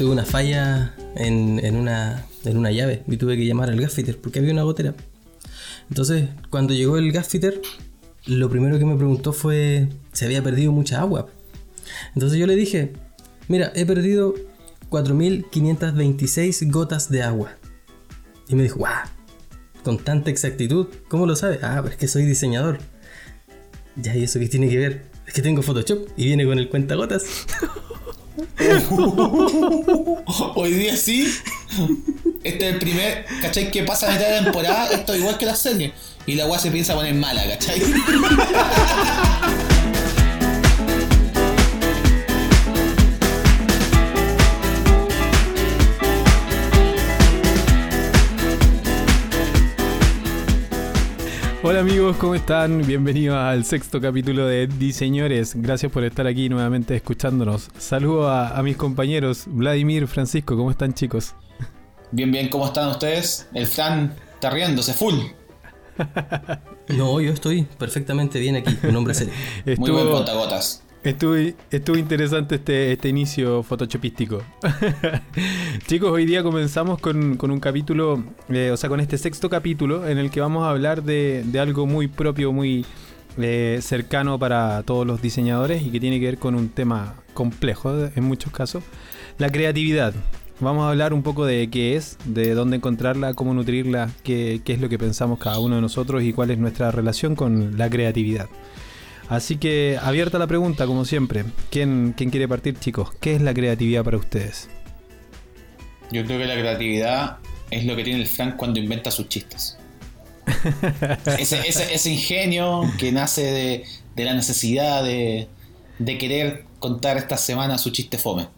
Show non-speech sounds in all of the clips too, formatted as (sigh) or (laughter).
tuve una falla en, una, en una llave y tuve que llamar al gasfitter porque había una gotera. Entonces, cuando llegó el gasfitter, lo primero que me preguntó fue si había perdido mucha agua. Entonces yo le dije, mira, he perdido 4.526 gotas de agua. Y me dijo, guau, con tanta exactitud, ¿cómo lo sabes? Ah, pues es que soy diseñador. Ya, ¿y eso qué tiene que ver? Es que tengo Photoshop y viene con el cuentagotas. (laughs) (laughs) Hoy día sí. Este es el primer, ¿cachai? Que pasa a mitad de temporada, esto igual que la serie. Y la weá se piensa poner mala, ¿cachai? (laughs) Hola amigos, ¿cómo están? Bienvenidos al sexto capítulo de Diseñores. Gracias por estar aquí nuevamente escuchándonos. Saludo a, a mis compañeros Vladimir, Francisco, ¿cómo están chicos? Bien, bien, ¿cómo están ustedes? El Fran está riéndose full. (laughs) No, yo estoy perfectamente bien aquí, un hombre serio. (laughs) Muy buen contagotas. Estuvo, interesante este, este inicio photoshopístico. (laughs) Chicos, hoy día comenzamos con, un capítulo, eh, o sea, con este sexto capítulo en el que vamos a hablar de, algo muy propio, muy eh, cercano para todos los diseñadores y que tiene que ver con un tema complejo en muchos casos, la creatividad. Vamos a hablar un poco de qué es, de dónde encontrarla, cómo nutrirla, qué es lo que pensamos cada uno de nosotros y cuál es nuestra relación con la creatividad. Así que abierta la pregunta, como siempre. ¿Quién, ¿Quién, quiere partir, chicos? ¿Qué es la creatividad para ustedes? Yo creo que la creatividad es lo que tiene el Frank cuando inventa sus chistes. (laughs) ese, ese, ese, ingenio que nace de, de la necesidad de, de, querer contar esta semana su chiste fome.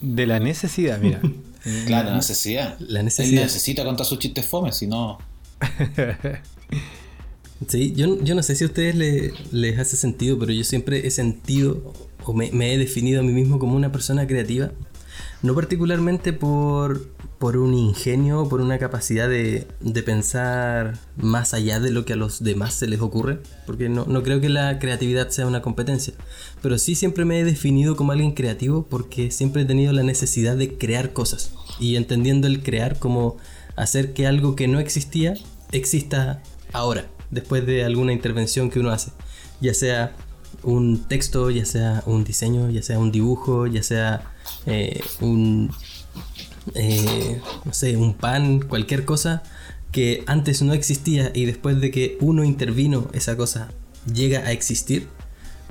De la necesidad, mira. (laughs) claro, la necesidad. La necesidad. Él necesita contar sus chistes fome, si no. (laughs) Sí, yo, yo no sé si a ustedes le, les hace sentido, pero yo siempre he sentido o me, me, he definido a mí mismo como una persona creativa. No particularmente por, por un ingenio, por una capacidad de, de, pensar más allá de lo que a los demás se les ocurre, porque no, no creo que la creatividad sea una competencia, pero sí siempre me he definido como alguien creativo porque siempre he tenido la necesidad de crear cosas y entendiendo el crear como hacer que algo que no existía exista ahora después de alguna intervención que uno hace, ya sea un texto, ya sea un diseño, ya sea un dibujo, ya sea eh, un, eh, no sé, un pan, cualquier cosa que antes no existía y después de que uno intervino esa cosa llega a existir,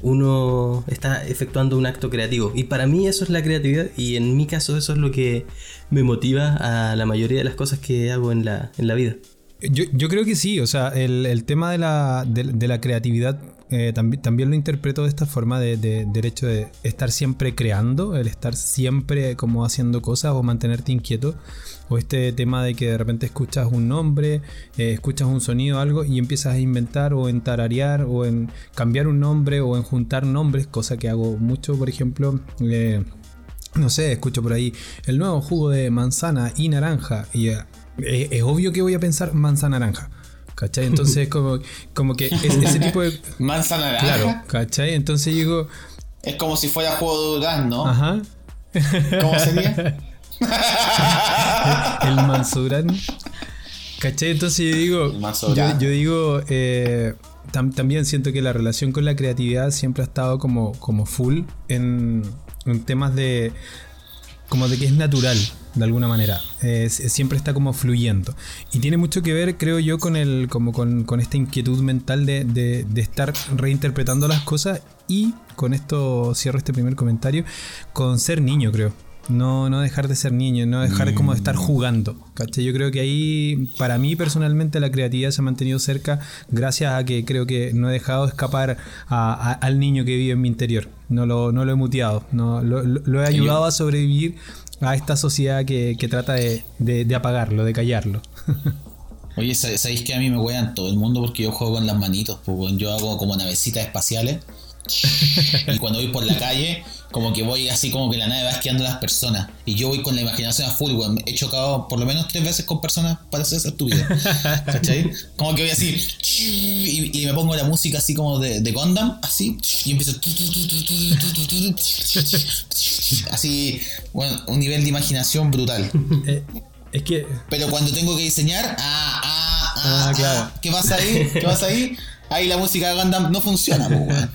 uno está efectuando un acto creativo. Y para mí eso es la creatividad y en mi caso eso es lo que me motiva a la mayoría de las cosas que hago en la, en la vida. Yo, creo que sí, o sea, el, tema de la, creatividad eh, también, también lo interpreto de esta forma de, de, del hecho de estar siempre creando, el estar siempre como haciendo cosas o mantenerte inquieto, o este tema de que de repente escuchas un nombre, eh, escuchas un sonido, algo y empiezas a inventar o en tararear o en cambiar un nombre o en juntar nombres, cosa que hago mucho, por ejemplo. Eh, no sé, escucho por ahí el nuevo jugo de manzana y naranja y es, es, obvio que voy a pensar manzana naranja. ¿Cachai? Entonces, (laughs) como, como que es, ese tipo de. (laughs) Manzana naranja. Claro, ¿cachai? Entonces digo. Es como si fuera juego de Durán, ¿no? Ajá. ¿Cómo sería? (laughs) el, el Mansurán. ¿Cachai? Entonces yo digo. Yo, yo, digo. Eh, tam, también siento que la relación con la creatividad siempre ha estado como, como full en, en temas de. Como de que es natural, de alguna manera. Eh, siempre está como fluyendo. Y tiene mucho que ver, creo yo, con el. como con, con esta inquietud mental de, de, de, estar reinterpretando las cosas. Y con esto cierro este primer comentario. Con ser niño, creo. No, no dejar de ser niño, no dejar como de estar jugando. ¿cachai? Yo creo que ahí, para mí personalmente, la creatividad se ha mantenido cerca gracias a que creo que no he dejado escapar a, a, al niño que vive en mi interior. No lo, no lo he muteado, no, lo, lo, lo he ayudado a sobrevivir a esta sociedad que, que trata de, de, de, apagarlo, de callarlo. (laughs) Oye, ¿sabéis que a mí me wean todo el mundo porque yo juego con las manitos? Pues, yo hago como navecitas espaciales. (laughs) y cuando voy por la calle, como que voy así como que la nave va esquiando a las personas. Y yo voy con la imaginación a full, weón. He chocado por lo menos tres veces con personas para hacer esa estupidez. ¿Cachai? Como que voy así. Y, me pongo la música así como de, de Gundam, así. Y empiezo. Así, bueno, un nivel de imaginación brutal. Eh, es que. Pero cuando tengo que diseñar, ah, ah, ah, ah claro. ¿Qué pasa ahí? ¿Qué pasa ahí? Ahí la música de Gundam no funciona, weón.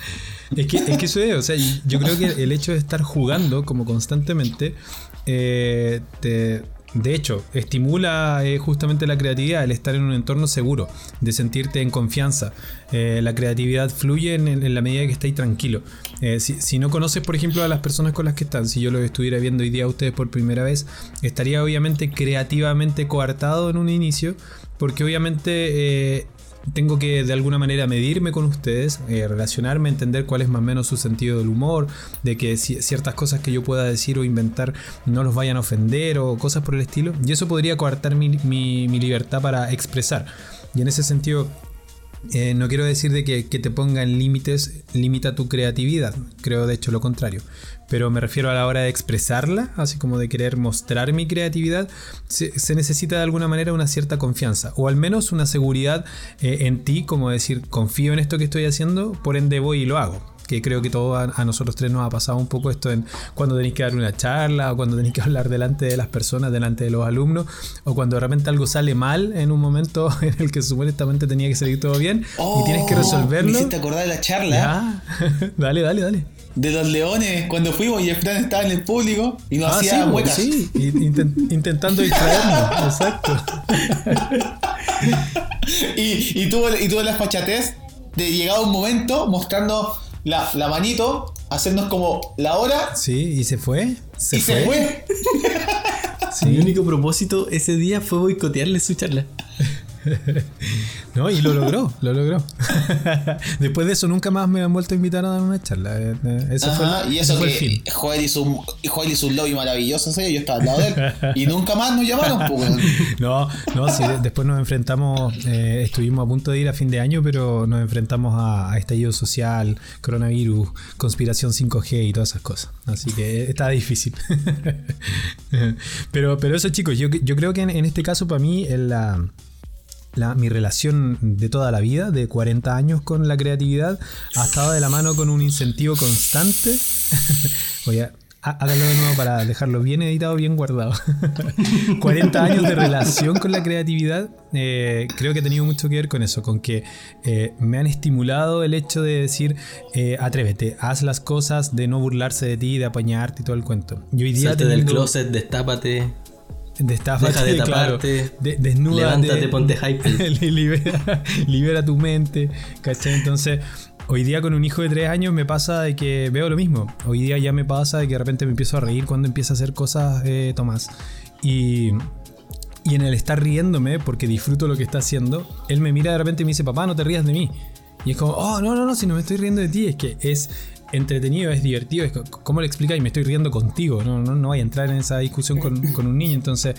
Es que, es que eso es, o sea, yo creo que el hecho de estar jugando como constantemente eh, de hecho, estimula eh, justamente la creatividad, el estar en un entorno seguro, de sentirte en confianza. Eh, la creatividad fluye en, la medida que estáis tranquilo. si, si, no conoces, por ejemplo, a las personas con las que están, si yo lo estuviera viendo hoy día a ustedes por primera vez, estaría obviamente creativamente coartado en un inicio, porque obviamente tengo que de alguna manera medirme con ustedes, eh, relacionarme, entender cuál es más o menos su sentido del humor, de que ciertas cosas que yo pueda decir o inventar no los vayan a ofender o cosas por el estilo. Y eso podría coartar mi, mi libertad para expresar. Y en ese sentido, eh, no quiero decir de que, te pongan límites, limita tu creatividad, creo de hecho lo contrario, pero me refiero a la hora de expresarla, así como de querer mostrar mi creatividad, se, necesita de alguna manera una cierta confianza, o al menos una seguridad eh, en ti, como decir, confío en esto que estoy haciendo, por ende voy y lo hago que creo que todo a, nosotros tres nos ha pasado un poco esto en cuando tenéis que dar una charla o cuando tenéis que (laughs) hablar delante de las personas, delante de los alumnos, o cuando realmente algo sale mal en un momento (laughs) en el que supuestamente tenía que salir todo bien y tienes que oh, resolverlo. Me hiciste acordar de la charla. (laughs) dale, dale, dale. De los leones, cuando fuimos y el Fran estaba en el público y nos ah, hacía sí, Sí, intentando distraernos, exacto. y, y, tuvo, y tuvo la fachatez de llegado un momento mostrando la, la manito, hacernos como la hora. Sí, y se fue. Se y fue. se fue. (laughs) Mi único propósito ese día fue boicotearle su charla. (laughs) no, y lo logró, lo logró. (laughs) Después de eso nunca más me han vuelto a invitar a dar una charla. Eh, eh, eso fue, y eso fue el fin. Joel hizo, un, Joel hizo un lobby maravilloso, yo estaba al lado de él. Y nunca más nos llamaron. Pues, (laughs) no, no, sí, después nos enfrentamos, eh, estuvimos a punto de ir a fin de año, pero nos enfrentamos a, estallido social, coronavirus, conspiración 5G y todas esas cosas. Así que estaba difícil. pero, pero eso chicos, yo, yo creo que en, en este caso para mí la mi relación de toda la vida, de 40 años con la creatividad, ha estado de la mano con un incentivo constante. (laughs) Voy a háganlo de nuevo para dejarlo bien editado, bien guardado. (laughs) 40 años de relación con la creatividad, eh, creo que ha tenido mucho que ver con eso, con que eh, me han estimulado el hecho de decir, eh, atrévete, haz las cosas, de no burlarse de ti, de apañarte y todo el cuento. Y hoy día Salte del closet, destápate. Deja de taparte. desnuda. Levántate, ponte (laughs) hype. libera, libera tu mente. ¿Cachai? Entonces, hoy día con un hijo de tres años me pasa de que veo lo mismo. Hoy día ya me pasa de que de repente me empiezo a reír cuando empieza a hacer cosas eh, Tomás. Y, y en el estar riéndome, porque disfruto lo que está haciendo, él me mira de repente y me dice, papá, no te rías de mí. Y es como, oh, no, no, no, si no me estoy riendo de ti, es que es entretenido, es divertido. Es, ¿Cómo le explica? Y me estoy riendo contigo. No, no, no voy a entrar en esa discusión con, (laughs) con un niño. Entonces,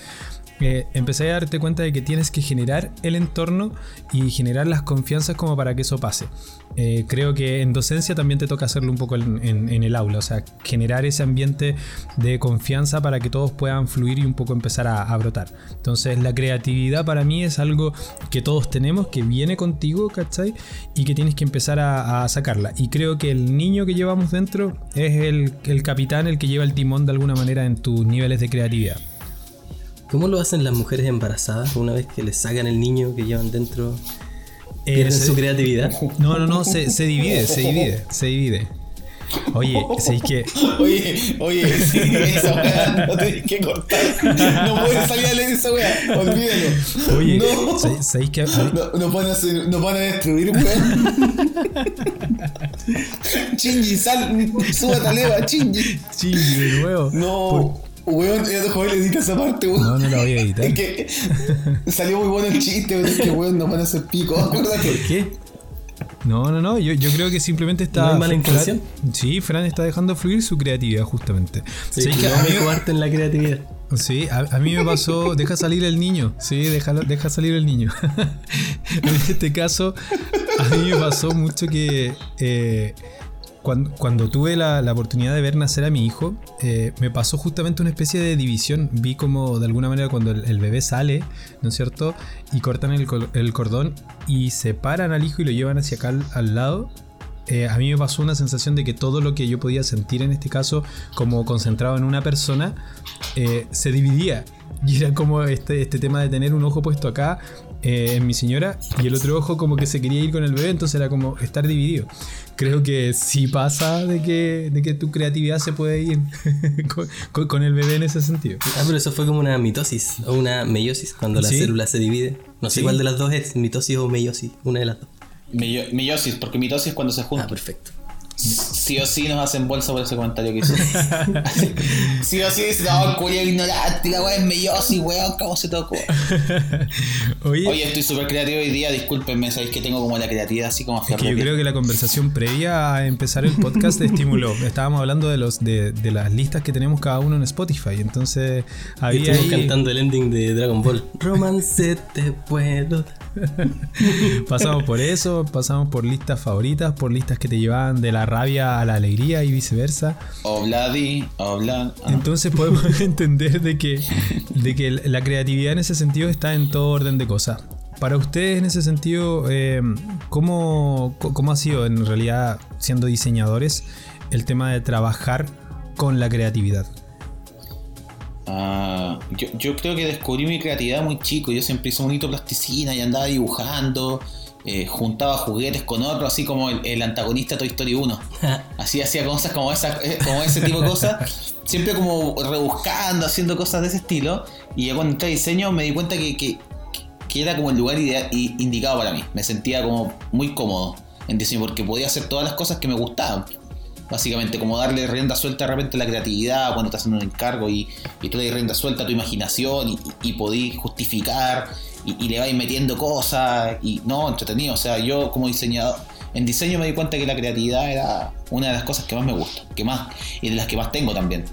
eh, empecé a darte cuenta de que tienes que generar el entorno y generar las confianzas como para que eso pase. Eh, creo que en docencia también te toca hacerlo un poco en, el aula, o sea, generar ese ambiente de confianza para que todos puedan fluir y un poco empezar a, brotar. Entonces la creatividad para mí es algo que todos tenemos, que viene contigo, ¿cachai? Y que tienes que empezar a, sacarla. Y creo que el niño que llevamos dentro es el, el capitán, el que lleva el timón de alguna manera en tus niveles de creatividad. ¿Cómo lo hacen las mujeres embarazadas una vez que les sacan el niño que llevan dentro? ¿Pierden su creatividad? (laughs) No, no, no, se, se divide, se divide, se divide. Oye, ¿sabéis que? (laughs) Oye, oye, sí, esa weá no tenéis que cortar. No puedes salir a leer esa weá, olvídalo. Oye, no. ¿sabéis que? No, no, van a no van a destruir, weón. (laughs) Chingy, sal, súbate a leva, Chingy. Chingy, de nuevo. No. Weón, ya joven le edita esa parte, weón. No, no la voy a editar. Es que salió muy bueno el chiste, weón. Es que weón no van a hacer pico, acuérdate. ¿Por qué? No, no, no, yo, yo creo que simplemente está. ¿No hay mala intención? Sí, Fran está dejando fluir su creatividad, justamente. Sí, que a mí arte en la creatividad. Sí, a, mí me pasó, deja salir el niño, sí, deja, deja salir el niño. (laughs) en este caso, a mí me pasó mucho que eh, cuando, tuve la, oportunidad de ver nacer a mi hijo, eh, me pasó justamente una especie de división. Vi como de alguna manera cuando el, bebé sale, ¿no es cierto? Y cortan el, cordón y separan al hijo y lo llevan hacia acá al, lado. Eh, a mí me pasó una sensación de que todo lo que yo podía sentir en este caso, como concentrado en una persona, eh, se dividía. Y era como este, este tema de tener un ojo puesto acá en mi señora y el otro ojo como que se quería ir con el bebé, entonces era como estar dividido creo que sí pasa de que, de que tu creatividad se puede ir (laughs) con, el bebé en ese sentido. Ah, pero eso fue como una mitosis o una meiosis cuando la célula se divide. No sé cuál de las dos es, mitosis o meiosis, una de las dos. meiosis, porque mitosis es cuando se junta. Ah, perfecto. Sí o sí nos hacen bolsa por ese comentario que hizo. (laughs) sí o sí dice, no, cuyo ignorante, la weá es mellosi, weón, ¿cómo se tocó? (laughs) Oye, estoy súper creativo hoy día, discúlpenme, sabéis que tengo como la creatividad así como es que Yo creo que la conversación previa a empezar el podcast estimuló. (laughs) Estábamos hablando de los de, de, las listas que tenemos cada uno en Spotify, entonces había. Estuvimos cantando el ending de Dragon Ball. Romance te puedo pasamos por eso, pasamos por listas favoritas, por listas que te llevaban de la rabia a la alegría y viceversa. Obladi, oblad. Ah. Entonces podemos (laughs) entender de que, de que la creatividad en ese sentido está en todo orden de cosas. Para ustedes en ese sentido, eh, ¿cómo, ¿cómo ha sido en realidad siendo diseñadores el tema de trabajar con la creatividad? Ah, yo, creo que descubrí mi creatividad muy chico. Yo siempre hice bonito plasticina y andaba dibujando. Eh, juntaba juguetes con otros, así como el, antagonista de Toy Story 1. (laughs) así hacía cosas como, esa, eh, como ese tipo de cosas. Siempre como rebuscando, haciendo cosas de ese estilo. Y ya cuando entré a diseño me di cuenta que, que, era como el lugar indicado para mí. Me sentía como muy cómodo en diseño porque podía hacer todas las cosas que me gustaban. Básicamente, como darle rienda suelta de repente a la creatividad cuando estás haciendo un encargo y, y tú le das rienda suelta a tu imaginación y, y, podís justificar y, le vais metiendo cosas y no, entretenido. O sea, yo como diseñador, en diseño me di cuenta que la creatividad era una de las cosas que más me gusta, que más y de las que más tengo también.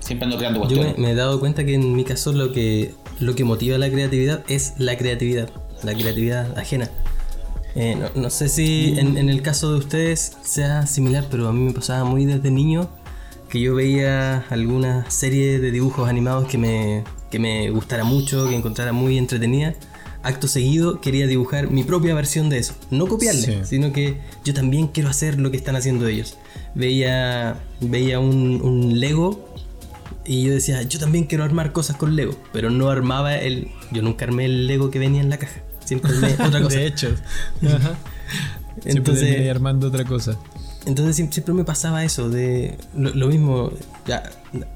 Siempre ando creando cuestiones. Yo me, he dado cuenta que en mi caso lo que, lo que motiva la creatividad es la creatividad, la creatividad ajena. Eh, no, sé si en, el caso de ustedes sea similar, pero a mí me pasaba muy desde niño que yo veía alguna serie de dibujos animados que me, que me gustara mucho, que encontrara muy entretenida. Acto seguido quería dibujar mi propia versión de eso. No copiarle, sino que yo también quiero hacer lo que están haciendo ellos. Veía, veía un, un Lego y yo decía, yo también quiero armar cosas con Lego, pero no armaba el. Yo nunca armé el Lego que venía en la caja. Siempre otra (laughs) cosa. de hecho. (laughs) Ajá. Entonces, armando otra cosa. Entonces siempre me pasaba eso, de lo, mismo, ya,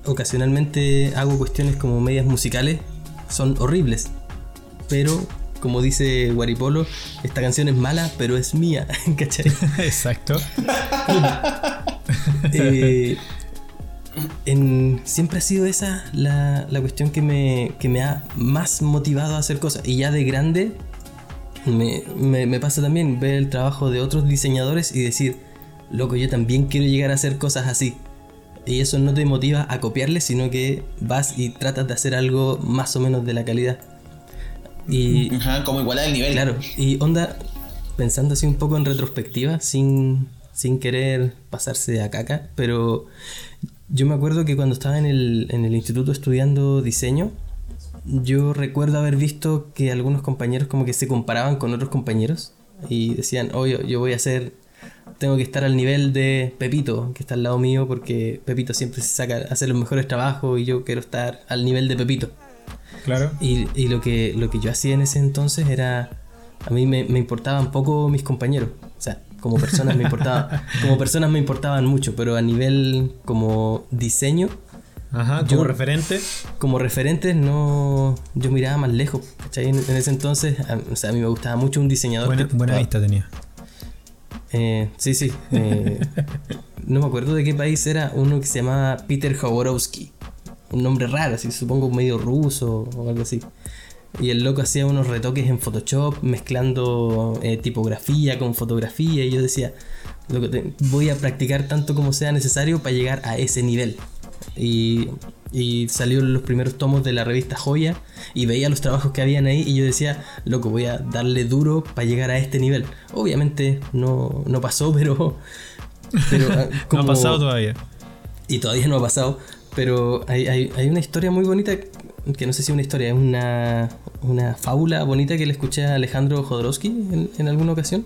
ocasionalmente hago cuestiones como medias musicales, son horribles, pero como dice Guaripolo, esta canción es mala, pero es mía, (laughs) ¿cachai? (laughs) Exacto. (laughs) Eh, siempre ha sido esa la, cuestión que me, que me ha más motivado a hacer cosas. Y ya de grande me, pasa también ver el trabajo de otros diseñadores y decir, loco, yo también quiero llegar a hacer cosas así. Y eso no te motiva a copiarles, sino que vas y tratas de hacer algo más o menos de la calidad. Y, como igualar el nivel. Claro, y onda, pensando así un poco en retrospectiva, sin, sin querer pasarse a caca, pero yo me acuerdo que cuando estaba en el, en el instituto estudiando diseño, yo recuerdo haber visto que algunos compañeros como que se comparaban con otros compañeros y decían, oye, yo voy a hacer, tengo que estar al nivel de Pepito, que está al lado mío, porque Pepito siempre se saca, hace los mejores trabajos y yo quiero estar al nivel de Pepito. Claro. Y, y lo, que, lo que yo hacía en ese entonces era, a mí me, me importaban poco mis compañeros, o sea, como personas me importaban, (laughs) como personas me importaban mucho, pero a nivel como diseño, Ajá, como referente. Como referente, no. Yo miraba más lejos, ¿cachai? En, ese entonces, a, o sea, a mí me gustaba mucho un diseñador. Buena, buena vista tenía. Eh, sí, sí. Eh, (laughs) no me acuerdo de qué país era, uno que se llamaba Peter Jaworowski. Un nombre raro, así, supongo medio ruso o algo así. Y el loco hacía unos retoques en Photoshop, mezclando eh, tipografía con fotografía. Y yo decía, loco, voy a practicar tanto como sea necesario para llegar a ese nivel y, y salieron los primeros tomos de la revista Joya y veía los trabajos que habían ahí y yo decía, loco, voy a darle duro para llegar a este nivel. Obviamente no, no pasó, (laughs) pero, Pero, ah, no ha pasado todavía. Y todavía no ha pasado. Pero hay, hay, una historia muy bonita, que no sé si es una historia, es una, una fábula bonita que le escuché a Alejandro Jodorowsky en, en, alguna ocasión.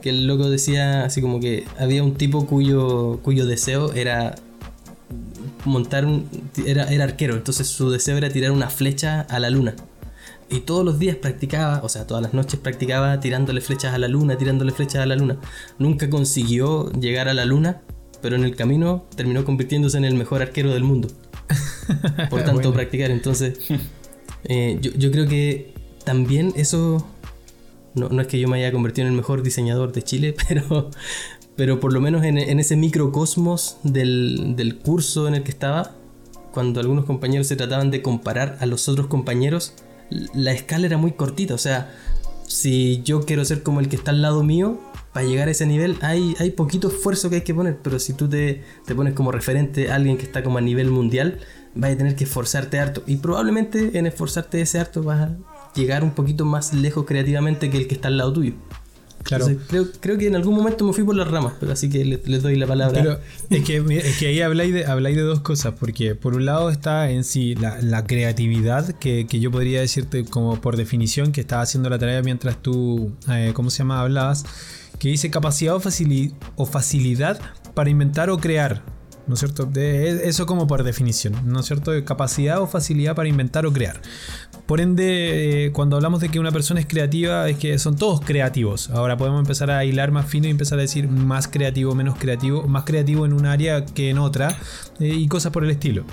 Que el loco decía así como que había un tipo cuyo, cuyo deseo era montar un... Era, era arquero, entonces su deseo era tirar una flecha a la luna. Y todos los días practicaba, o sea, todas las noches practicaba tirándole flechas a la luna, tirándole flechas a la luna. Nunca consiguió llegar a la luna, pero en el camino terminó convirtiéndose en el mejor arquero del mundo. (laughs) Por tanto, practicar. Entonces, (laughs) eh, yo, creo que también eso. No, es que yo me haya convertido en el mejor diseñador de Chile, (laughs) pero, pero por lo menos en, ese microcosmos del, del curso en el que estaba, cuando algunos compañeros se trataban de comparar a los otros compañeros, la escala era muy cortita. O sea, si yo quiero ser como el que está al lado mío, para llegar a ese nivel hay, hay poquito esfuerzo que hay que poner. Pero si tú te, te pones como referente a alguien que está como a nivel mundial, vas a tener que esforzarte harto. Y probablemente en esforzarte ese harto vas a llegar un poquito más lejos creativamente que el que está al lado tuyo. Claro. creo, creo, que en algún momento me fui por las ramas, pero así que les, doy la palabra. Pero es que, es que ahí habláis de, habláis de dos cosas, porque por un lado está en sí la, creatividad, que, que, yo podría decirte como por definición que estaba haciendo la tarea mientras tú, eh, ¿cómo se llama? Hablabas, que dice capacidad o, o facilidad para inventar o crear. ¿No es cierto? De, eso como por definición, ¿no es cierto? Capacidad o facilidad para inventar o crear. Por ende, eh, cuando hablamos de que una persona es creativa, es que son todos creativos. Ahora podemos empezar a hilar más fino y empezar a decir más creativo, menos creativo, más creativo en un área que en otra eh, y cosas por el estilo.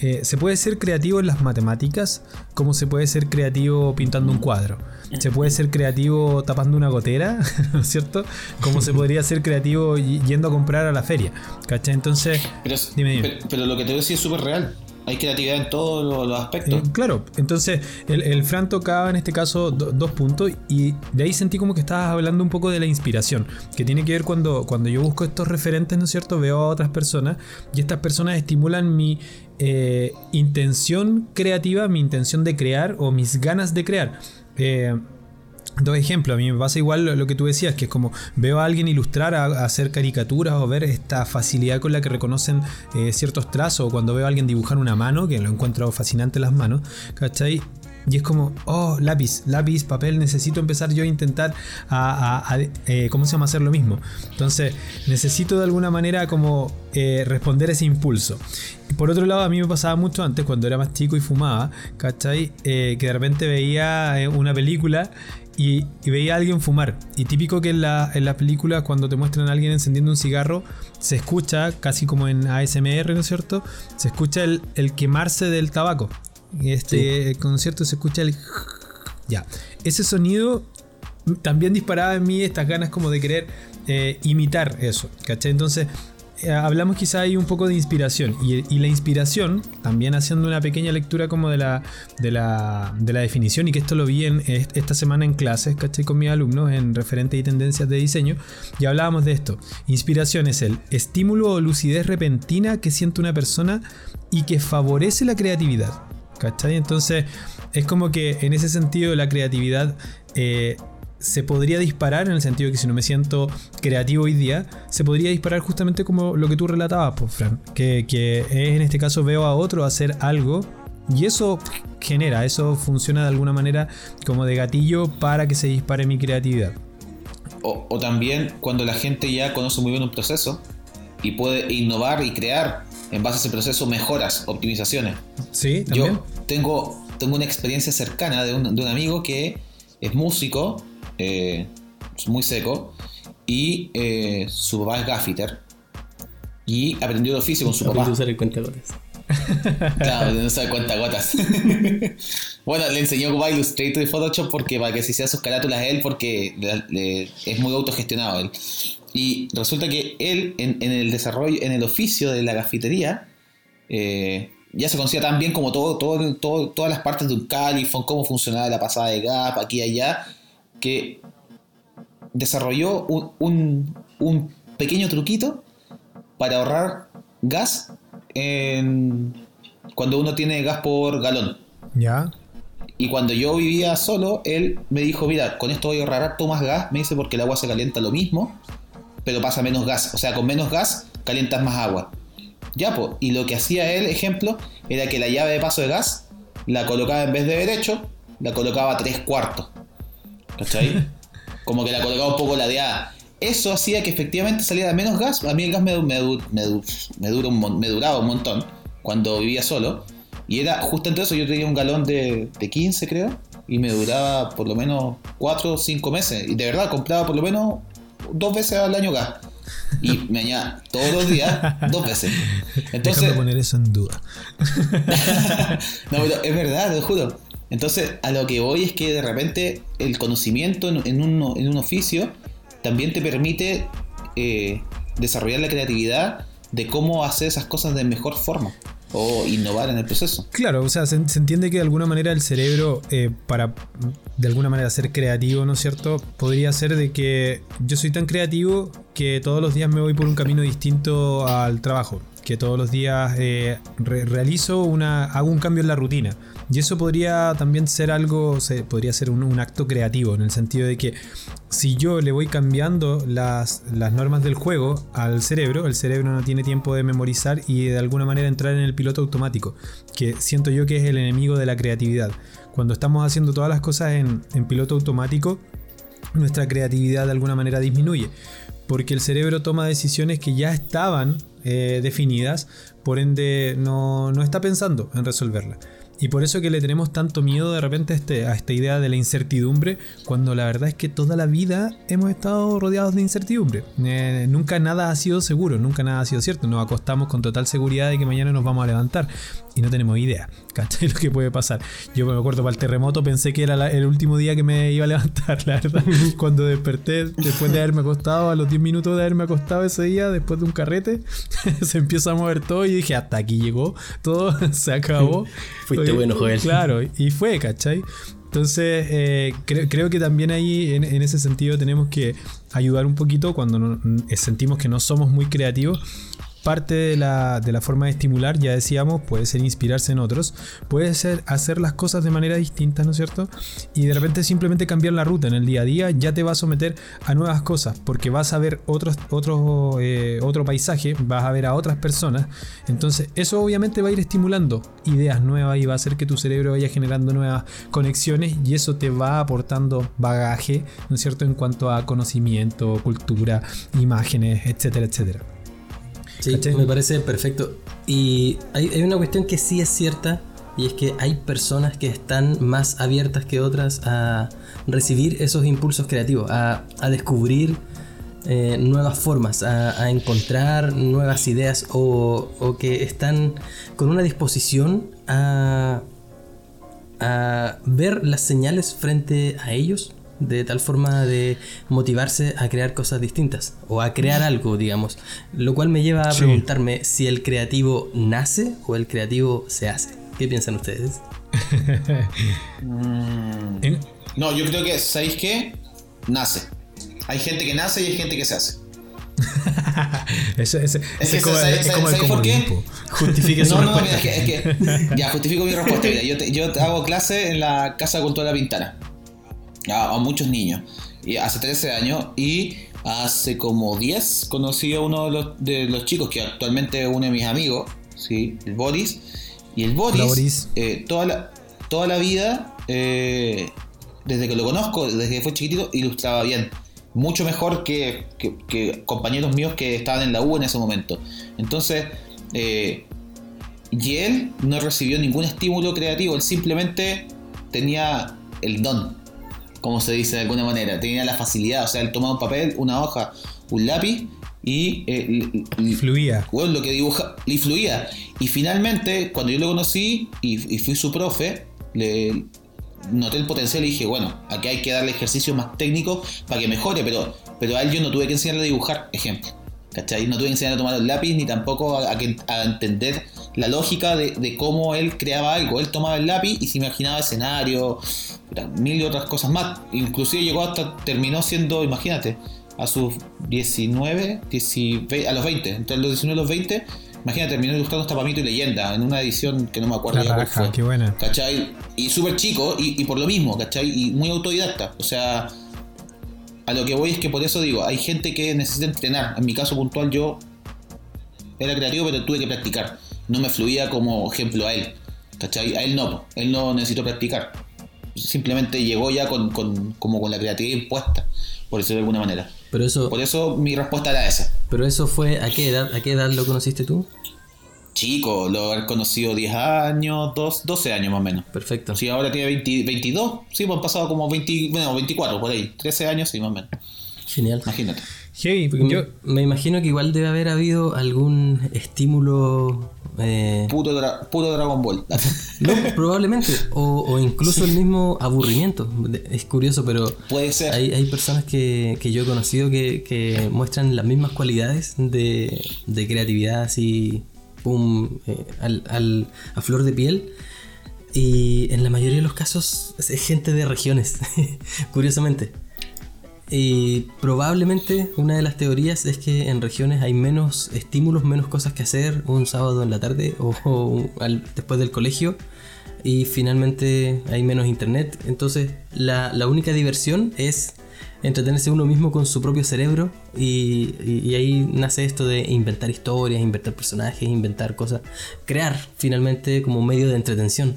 Eh, se puede ser creativo en las matemáticas, como se puede ser creativo pintando un cuadro. Se puede ser creativo tapando una gotera, (laughs) ¿no es cierto? Como se podría ser creativo yendo a comprar a la feria. ¿Cachai? Entonces, pero, dime, Pero, lo que te decía es súper real hay creatividad en todos los, aspectos. Eh, claro, entonces el, Fran tocaba en este caso dos puntos y de ahí sentí como que estabas hablando un poco de la inspiración, que tiene que ver cuando, cuando yo busco estos referentes, ¿no es cierto? Veo a otras personas y estas personas estimulan mi eh, intención creativa, mi intención de crear o mis ganas de crear. Eh, Dos ejemplos, a mí me pasa igual lo que tú decías, que es como veo a alguien ilustrar, a, hacer caricaturas o ver esta facilidad con la que reconocen eh, ciertos trazos, o cuando veo a alguien dibujar una mano, que lo encuentro fascinante las manos, ¿cachai? Y es como, oh, lápiz, lápiz, papel, necesito empezar yo a intentar a, eh, ¿cómo se llama? Hacer lo mismo. Entonces, necesito de alguna manera como eh, responder ese impulso. Por otro lado, a mí me pasaba mucho antes, cuando era más chico y fumaba, ¿cachai? que de repente veía una película y, veía a alguien fumar. Y típico que en la, en película, cuando te muestran a alguien encendiendo un cigarro, se escucha, casi como en ASMR, ¿no es cierto? Se escucha el, quemarse del tabaco. Este concierto se escucha el. (laughs) Ya. Ese sonido también disparaba en mí estas ganas como de querer eh, imitar eso, ¿cachai? Entonces eh, hablamos quizá ahí un poco de inspiración. Y, la inspiración, también haciendo una pequeña lectura como de la, de la, definición, y que esto lo vi en, esta semana en clases, ¿cachai? Con mis alumnos en referentes y tendencias de diseño, y hablábamos de esto. Inspiración es el estímulo o lucidez repentina que siente una persona y que favorece la creatividad. ¿Cachai? Entonces, es como que en ese sentido la creatividad... Eh, se podría disparar en el sentido que si no me siento creativo hoy día, se podría disparar justamente como lo que tú relatabas, pues, Fran, que, es en este caso veo a otro hacer algo y eso genera, eso funciona de alguna manera como de gatillo para que se dispare mi creatividad. O, también cuando la gente ya conoce muy bien un proceso y puede innovar y crear en base a ese proceso mejoras, optimizaciones. Sí, ¿también? Yo tengo, tengo una experiencia cercana de un, de un amigo que es músico eh, muy seco, y eh, su papá es gaffiter, y aprendió el oficio con su papá. usar el cuentagotas. (laughs) claro, no sabe cuentagotas. (laughs) bueno, le enseñó a Illustrator y Photoshop porque para que se sea sus carátulas él, porque es muy autogestionado él. Y resulta que él, en, el desarrollo, en el oficio de la gafitería, eh, ya se conocía tan bien como todo, todo, todo, todas las partes de un califón, cómo funcionaba la pasada de gap, aquí y allá, que desarrolló un, pequeño truquito para ahorrar gas cuando uno tiene gas por galón. Ya. Y cuando yo vivía solo, él me dijo, mira, con esto voy a ahorrar harto más gas, me dice, porque el agua se calienta lo mismo pero pasa menos gas. O sea, con menos gas calientas más agua. Ya, pues. Y lo que hacía él, ejemplo, era que la llave de paso de gas la colocaba en vez de derecho, la colocaba a tres cuartos. ¿Cachai? Como que la colocaba un poco ladeada. Eso hacía que efectivamente saliera menos gas. A mí el gas me, me, me, duraba un montón cuando vivía solo. Y era justamente eso, yo tenía un galón de, de 15 creo. Y me duraba por lo menos 4 o 5 meses. Y de verdad compraba por lo menos dos veces al año gas. Y me añadía todos los días, dos veces. Entonces. Déjame poner eso en duda. (laughs) no, pero es verdad, te lo juro. Entonces, a lo que voy es que de repente el conocimiento en, un, oficio también te permite eh, desarrollar la creatividad de cómo hacer esas cosas de mejor forma o innovar en el proceso. Claro, o sea, se, entiende que de alguna manera el cerebro, eh, para de alguna manera ser creativo, ¿no es cierto? Podría ser de que yo soy tan creativo que todos los días me voy por un camino distinto al trabajo, que todos los días eh, realizo una, hago un cambio en la rutina. Y eso podría también ser algo, podría ser un, acto creativo, en el sentido de que si yo le voy cambiando las, normas del juego al cerebro, el cerebro no tiene tiempo de memorizar y de alguna manera entrar en el piloto automático, que siento yo que es el enemigo de la creatividad. Cuando estamos haciendo todas las cosas en, piloto automático, nuestra creatividad de alguna manera disminuye, porque el cerebro toma decisiones que ya estaban eh, definidas, por ende no, está pensando en resolverla. Y por eso que le tenemos tanto miedo de repente a, este, a esta idea de la incertidumbre, cuando la verdad es que toda la vida hemos estado rodeados de incertidumbre. Eh, nunca nada ha sido seguro, nunca nada ha sido cierto. Nos acostamos con total seguridad de que mañana nos vamos a levantar y no tenemos idea, (laughs) ¿cachai? Lo que puede pasar. Yo me acuerdo para el terremoto, pensé que era el último día que me iba a levantar, la verdad. (laughs) Cuando desperté, después de haberme acostado, a los 10 minutos de haberme acostado ese día, después de un carrete, (laughs) se empieza a mover todo y dije, hasta aquí llegó, todo se acabó. Fuiste bueno, Joel. Claro, y fue, ¿cachai? Entonces, eh, creo que también ahí, en, en, ese sentido, tenemos que ayudar un poquito cuando sentimos que no somos muy creativos parte de la, forma de estimular, ya decíamos, puede ser inspirarse en otros, puede ser hacer las cosas de manera distinta, ¿no es cierto? Y de repente simplemente cambiar la ruta en el día a día ya te va a someter a nuevas cosas, porque vas a ver otros, otro, eh, otro paisaje, vas a ver a otras personas, entonces eso obviamente va a ir estimulando ideas nuevas y va a hacer que tu cerebro vaya generando nuevas conexiones y eso te va aportando bagaje, ¿no es cierto?, en cuanto a conocimiento, cultura, imágenes, etcétera, etcétera. Sí, me parece perfecto. Y hay, una cuestión que sí es cierta, y es que hay personas que están más abiertas que otras a recibir esos impulsos creativos, a, descubrir eh, nuevas formas, a, encontrar nuevas ideas o, o, que están con una disposición a, a ver las señales frente a ellos de tal forma de motivarse a crear cosas distintas o a crear algo, digamos. Lo cual me lleva a preguntarme si el creativo nace o el creativo se hace. ¿Qué piensan ustedes? Mm. no, yo creo que, ¿sabéis qué? Nace. Hay gente que nace y hay gente que se hace. (laughs) Eso, es, como, el qué? Justifique su no, respuesta. No, es que, ya, justifico mi respuesta. yo, yo hago clase en la Casa Cultural Pintana a, muchos niños. Y hace 13 años y hace como 10 conocí a uno de los, de los chicos que actualmente es uno de mis amigos, ¿sí? el Boris. Y el Boris, eh, toda, la, toda la vida, eh, desde que lo conozco, desde que fue chiquitito, ilustraba bien. Mucho mejor que, que, compañeros míos que estaban en la U en ese momento. Entonces, eh, y él no recibió ningún estímulo creativo, él simplemente tenía el don como se dice de alguna manera. Tenía la facilidad, o sea, él tomaba un papel, una hoja, un lápiz y, eh, fluía. Bueno, lo que dibuja, y fluía. Y finalmente, cuando yo lo conocí y, fui su profe, le noté el potencial y dije, bueno, aquí hay que darle ejercicios más técnicos para que mejore, pero, pero a él yo no tuve que enseñarle a dibujar, ejemplo. ¿Cachai? No tuve que enseñarle a tomar el lápiz ni tampoco a, a entender la lógica de, cómo él creaba algo. Él tomaba el lápiz y se imaginaba escenario, mil y otras cosas más. Inclusive llegó hasta, terminó siendo, imagínate, a sus 19, a los 20, entre los 19 y los 20, imagínate, terminó ilustrando hasta Pamito y Leyenda en una edición que no me acuerdo la raja, Qué buena. ¿Cachai? Y súper chico y, por lo mismo, ¿cachai? Y muy autodidacta. O sea, a lo que voy es que por eso digo, hay gente que necesita entrenar. En mi caso puntual yo era creativo, pero tuve que practicar. No me fluía como ejemplo a él. ¿Cachai? A él no, él no necesitó practicar. Simplemente llegó ya con, como con la creatividad impuesta, por decirlo de alguna manera. Pero eso, por eso mi respuesta era esa. Pero eso fue, ¿a qué edad, a qué edad lo conociste tú? Chico, lo he conocido 10 años, 12 años más o menos. Perfecto. Sí, ahora tiene 22. Sí, pues han pasado como 20, bueno, 24 por ahí. 13 años, sí, más o menos. Genial. Imagínate. Hey, yo me imagino que igual debe haber habido algún estímulo. Eh... Puro, Dragon Ball. (laughs) no, probablemente. O, incluso el mismo aburrimiento. Es curioso, pero. Puede ser. Hay, personas que, yo he conocido que, muestran las mismas cualidades de, de creatividad así eh, al, a flor de piel. Y en la mayoría de los casos es gente de regiones, (laughs) curiosamente. Y probablemente una de las teorías es que en regiones hay menos estímulos, menos cosas que hacer un sábado en la tarde (laughs) o, después del colegio. Y finalmente hay menos internet. Entonces la, única diversión es entretenerse uno mismo con su propio cerebro y, ahí nace esto de inventar historias, inventar personajes, inventar cosas, crear finalmente como medio de entretención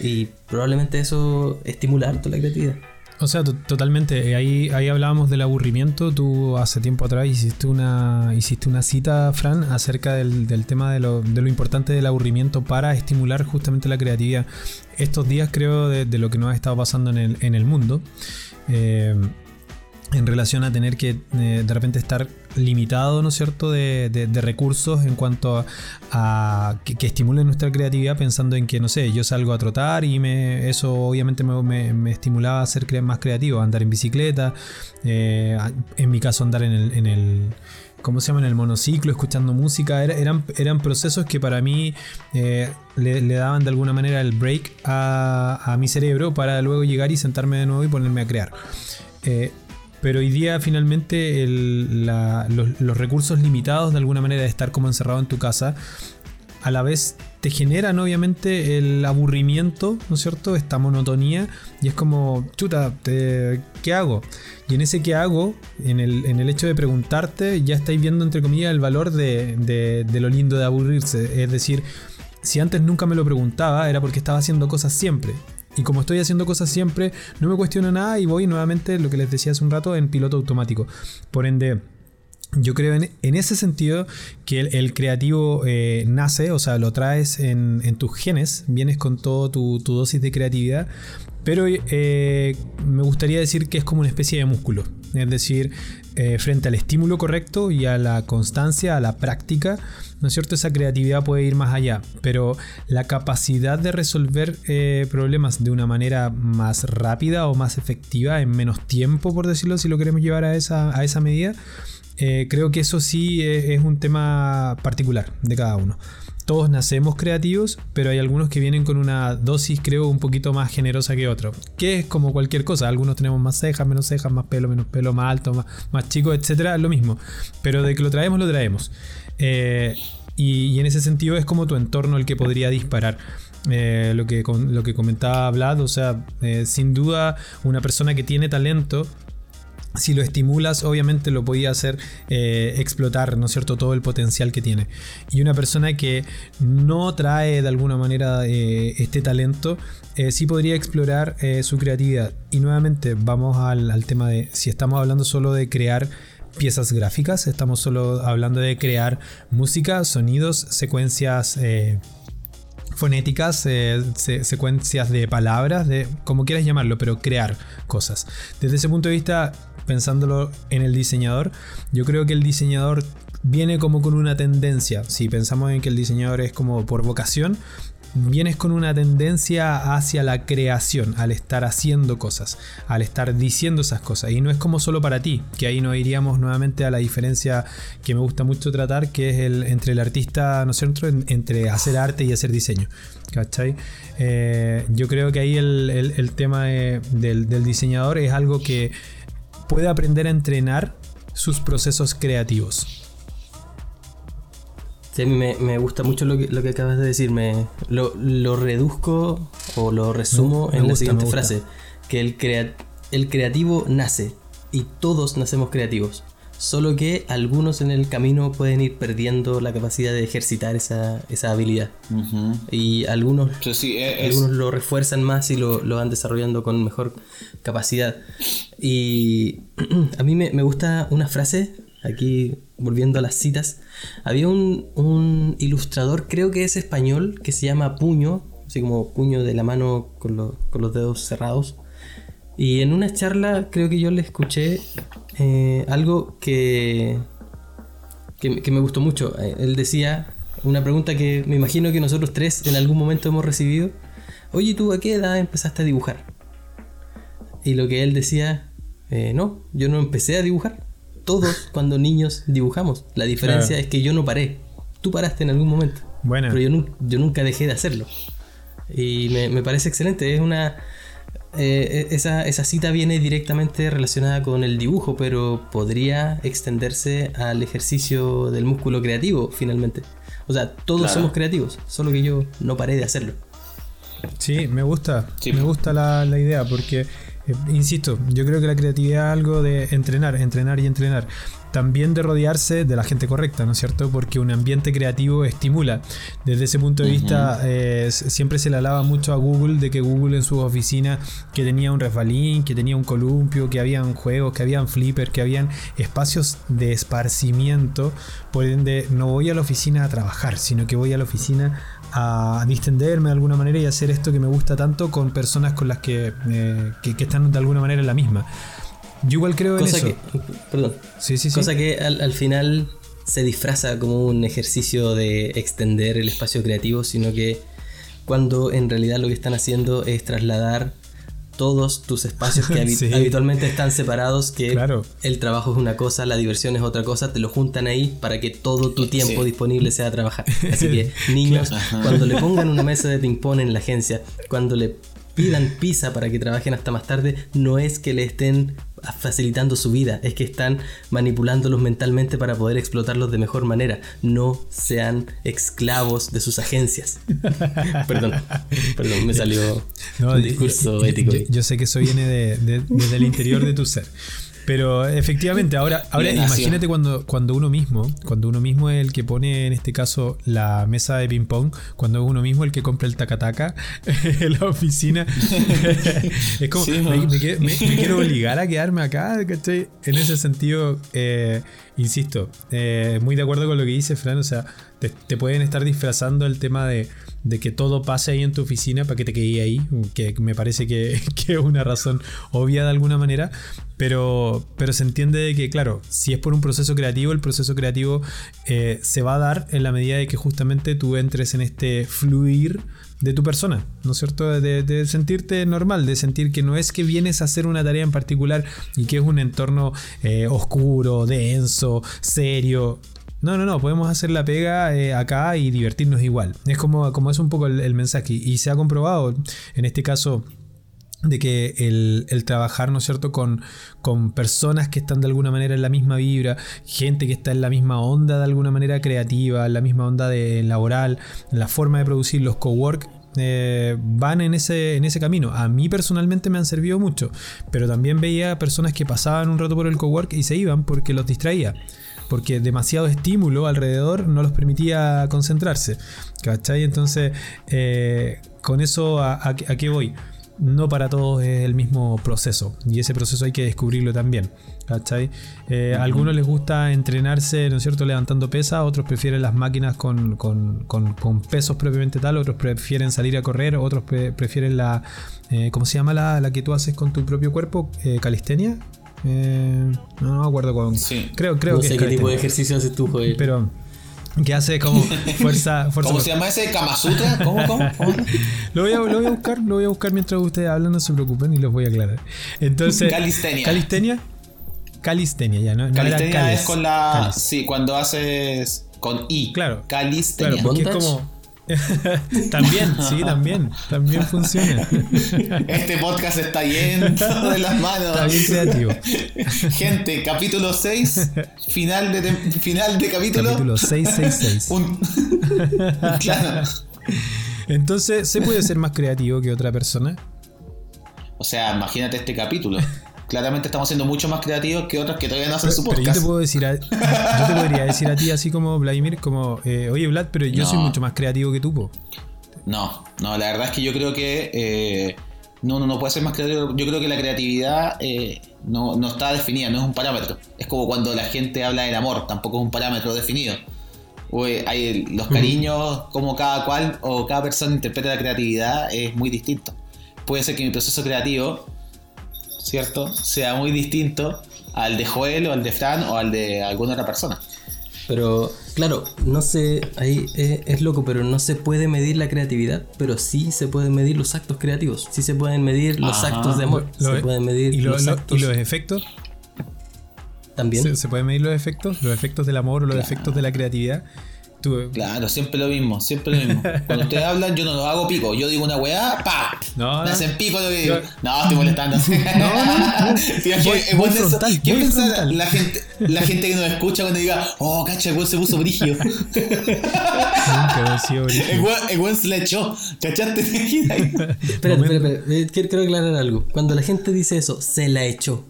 y probablemente eso estimular toda la creatividad. O sea, totalmente. Ahí, ahí hablábamos del aburrimiento. Tú hace tiempo atrás hiciste una, hiciste una cita, Fran, acerca del, tema de lo, de lo, importante del aburrimiento para estimular justamente la creatividad. Estos días creo de, lo que nos ha estado pasando en el, en el mundo. Eh, en relación a tener que eh, de repente estar limitado, ¿no es cierto?, de, recursos en cuanto a, que, estimulen nuestra creatividad pensando en que, no sé, yo salgo a trotar y me, eso obviamente me, estimulaba a ser más creativo, andar en bicicleta, eh, en mi caso andar en el, en el ¿cómo se llama? En el monociclo, escuchando música, eran, eran procesos que para mí eh, le, daban de alguna manera el break a, mi cerebro para luego llegar y sentarme de nuevo y ponerme a crear. Pero hoy día finalmente los, recursos limitados de alguna manera de estar como encerrado en tu casa, a la vez te generan obviamente el aburrimiento, ¿no es cierto? Esta monotonía y es como, chuta, ¿qué hago? Y en ese qué hago, en el, en el hecho de preguntarte, ya estáis viendo entre comillas el valor de, de lo lindo de aburrirse. Es decir, si antes nunca me lo preguntaba, era porque estaba haciendo cosas siempre. Y como estoy haciendo cosas siempre, no me cuestiono nada y voy nuevamente, lo que les decía hace un rato, en piloto automático. Por ende, yo creo en, ese sentido que el, creativo eh, nace, o sea, lo traes en, tus genes, vienes con todo tu, dosis de creatividad, pero eh, me gustaría decir que es como una especie de músculo. Es decir, eh, frente al estímulo correcto y a la constancia, a la práctica, ¿no es cierto? Esa creatividad puede ir más allá, pero la capacidad de resolver eh, problemas de una manera más rápida o más efectiva, en menos tiempo, por decirlo, si lo queremos llevar a esa, a esa medida, creo que eso sí es un tema particular de cada uno todos nacemos creativos, pero hay algunos que vienen con una dosis, creo, un poquito más generosa que otros. Que es como cualquier cosa. Algunos tenemos más cejas, menos cejas, más pelo, menos pelo, más alto, más, más chico, etcétera. Lo mismo. Pero de que lo traemos, lo traemos. Eh, y, en ese sentido es como tu entorno el que podría disparar. Eh, lo, que, lo que comentaba Vlad, o sea, eh, sin duda una persona que tiene talento si lo estimulas, obviamente lo podía hacer eh, explotar, ¿no es cierto?, todo el potencial que tiene. Y una persona que no trae de alguna manera eh, este talento, eh, sí podría explorar su creatividad. Y nuevamente vamos al, al, tema de si estamos hablando solo de crear piezas gráficas, estamos solo hablando de crear música, sonidos, secuencias fonéticas, eh, secuencias de palabras, de como quieras llamarlo, pero crear cosas. Desde ese punto de vista, pensándolo en el diseñador, yo creo que el diseñador viene como con una tendencia. Si pensamos en que el diseñador es como por vocación, vienes con una tendencia hacia la creación, al estar haciendo cosas, al estar diciendo esas cosas. Y no es como solo para ti, que ahí nos iríamos nuevamente a la diferencia que me gusta mucho tratar, que es el, entre el artista, ¿no es cierto?, entre hacer arte y hacer diseño. ¿Cachai? Eh, yo creo que ahí el, tema del, del diseñador es algo que puede aprender a entrenar sus procesos creativos. Sí, a mí me, gusta mucho lo que, lo que acabas de decir. Me, lo, reduzco o lo resumo en la siguiente frase. Que el, el creativo nace y todos nacemos creativos. Solo que algunos en el camino pueden ir perdiendo la capacidad de ejercitar esa, habilidad. Y algunos, algunos lo refuerzan más y lo, van desarrollando con mejor capacidad. Y (clears throat) a mí me, gusta una frase, aquí volviendo a las citas. Había un, ilustrador, creo que es español, que se llama Puño, así como puño de la mano con, con los dedos cerrados. Y en una charla creo que yo le escuché eh, algo que, que, me gustó mucho. Eh, él decía una pregunta que me imagino que nosotros tres en algún momento hemos recibido. Oye, ¿tú a qué edad empezaste a dibujar? Y lo que él decía, eh, no, yo no empecé a dibujar. Todos cuando niños dibujamos. La diferencia es que yo no paré. Tú paraste en algún momento. Bueno. Pero yo, yo nunca dejé de hacerlo. Y me, me parece excelente. Es una eh, e, esa, cita viene directamente relacionada con el dibujo, pero podría extenderse al ejercicio del músculo creativo, finalmente. O sea, todos somos creativos, solo que yo no paré de hacerlo. Sí, me gusta, me gusta la, la idea, porque, eh, insisto, yo creo que la creatividad es algo de entrenar, entrenar y entrenar también de rodearse de la gente correcta, ¿no es cierto? Porque un ambiente creativo estimula. Desde ese punto de vista, eh, siempre se le alaba mucho a Google de que Google en su oficina que tenía un resbalín, que tenía un columpio, que habían juegos, que habían flippers, que habían espacios de esparcimiento. Por ende, no voy a la oficina a trabajar, sino que voy a la oficina a distenderme de alguna manera y hacer esto que me gusta tanto con personas con las que, eh, que, que están de alguna manera en la misma. Yo igual creo en eso. Que, perdón. Cosa que al, final se disfraza como un ejercicio de extender el espacio creativo, sino que cuando en realidad lo que están haciendo es trasladar todos tus espacios que (laughs) habitualmente están separados, que el trabajo es una cosa, la diversión es otra cosa, te lo juntan ahí para que todo tu tiempo disponible sea trabajar. Así que niños, cuando le pongan una mesa de ping-pong en la agencia, cuando le pidan pizza para que trabajen hasta más tarde, no es que le estén facilitando su vida, es que están manipulándolos mentalmente para poder explotarlos de mejor manera. No sean esclavos de sus agencias. (laughs) perdón, perdón, me salió un discurso ético. Yo, sé que eso viene de, desde el interior de tu ser. Pero efectivamente, ahora, ahora imagínate cuando, cuando uno mismo, cuando uno mismo es el que pone en este caso la mesa de ping pong, cuando es uno mismo el que compra el tacataca (laughs) en la oficina. (laughs) es como, me, quiero obligar a quedarme acá, ¿cachai? En ese sentido, eh, insisto, eh, muy de acuerdo con lo que dice Fran, o sea, te pueden estar disfrazando el tema de de que todo pase ahí en tu oficina para que te quede ahí, que me parece (laughs) que, es una razón obvia de alguna manera, pero, pero se entiende de que, claro, si es por un proceso creativo, el proceso creativo eh, se va a dar en la medida de que justamente tú entres en este fluir de tu persona, ¿no es cierto? De, sentirte normal, de sentir que no es que vienes a hacer una tarea en particular y que es un entorno eh, oscuro, denso, serio. No, no, no, podemos hacer la pega eh, acá y divertirnos igual. Es como, como es un poco el, mensaje. Y se ha comprobado, en este caso, de que el, trabajar, ¿no es cierto?, con, con, personas que están de alguna manera en la misma vibra, gente que está en la misma onda de alguna manera creativa, en la misma onda de laboral, la forma de producir los cowork. Eh, van en ese, en ese camino. A mí personalmente me han servido mucho, pero también veía personas que pasaban un rato por el cowork y se iban porque los distraía porque demasiado estímulo alrededor no los permitía concentrarse. ¿Cachai? Entonces, eh, con eso, ¿a, qué voy? No para todos es el mismo proceso y ese proceso hay que descubrirlo también. ¿cachai? Eh, a algunos les gusta entrenarse, ¿no es cierto?, levantando pesas, otros prefieren las máquinas con, pesos propiamente tal, otros prefieren salir a correr, otros prefieren la, eh, ¿cómo se llama la, la, que tú haces con tu propio cuerpo? ¿Calistenia? Eh, no, me acuerdo con. Creo, creo no sé qué tipo de ejercicio haces tú. Pero. Que hace como (laughs) fuerza, fuerza ¿Cómo se llama ese? ¿Kamasutra? ¿Cómo, cómo? (laughs) lo, voy a, lo, voy a, buscar, lo voy a buscar mientras ustedes hablan, no se preocupen y los voy a aclarar. Entonces. Calistenia. Calistenia. Calistenia, ya, ¿no? Calistenia es con la. Sí, cuando haces. Con I. Claro. Calistenia. Claro, porque es como (laughs) también, sí, también, también funciona. Este podcast está lleno de las manos. Está bien creativo. (laughs) Gente, capítulo 6, final de, final de capítulo. Capítulo 666. Un... (laughs) claro. Entonces, ¿se puede ser más creativo que otra persona? O sea, imagínate este capítulo. Claramente estamos siendo mucho más creativos que otros que todavía no hacen su podcast. Pero yo te puedo decir, a, yo te podría decir a ti así como Vladimir, como, eh, oye Vlad, pero yo soy mucho más creativo que tú, po. No, no, la verdad es que yo creo que eh, no, no, no puede ser más creativo. Yo creo que la creatividad eh, no, no está definida, no es un parámetro. Es como cuando la gente habla del amor, tampoco es un parámetro definido. hay los cariños, como cada cual o cada persona interpreta la creatividad, es muy distinto. Puede ser que mi proceso creativo, ¿cierto?, sea muy distinto al de Joel o al de Fran o al de alguna otra persona. Pero, claro, no sé, ahí es, loco, pero no se puede medir la creatividad, pero sí se pueden medir los actos creativos, sí se pueden medir los actos de amor, se pueden medir ¿Y los, actos. ¿Y los efectos? También. ¿Se, pueden medir los efectos? ¿Los efectos del amor o los efectos de la creatividad? Claro, siempre lo mismo, siempre lo mismo. Cuando ustedes (laughs) hablan, yo no lo hago pico. Yo digo una weá, pa. No, Me hacen pico lo que No, estoy molestando. (laughs) No, no, no. ¿Qué piensa la gente, la gente que nos escucha cuando diga, oh, cacha, el weón se puso brigio? (laughs) Nunca sido brigio. El weón se le echó. ¿Cachaste? espérate, espérate, espérate. Quiero aclarar algo. Cuando la gente dice eso, se la echó.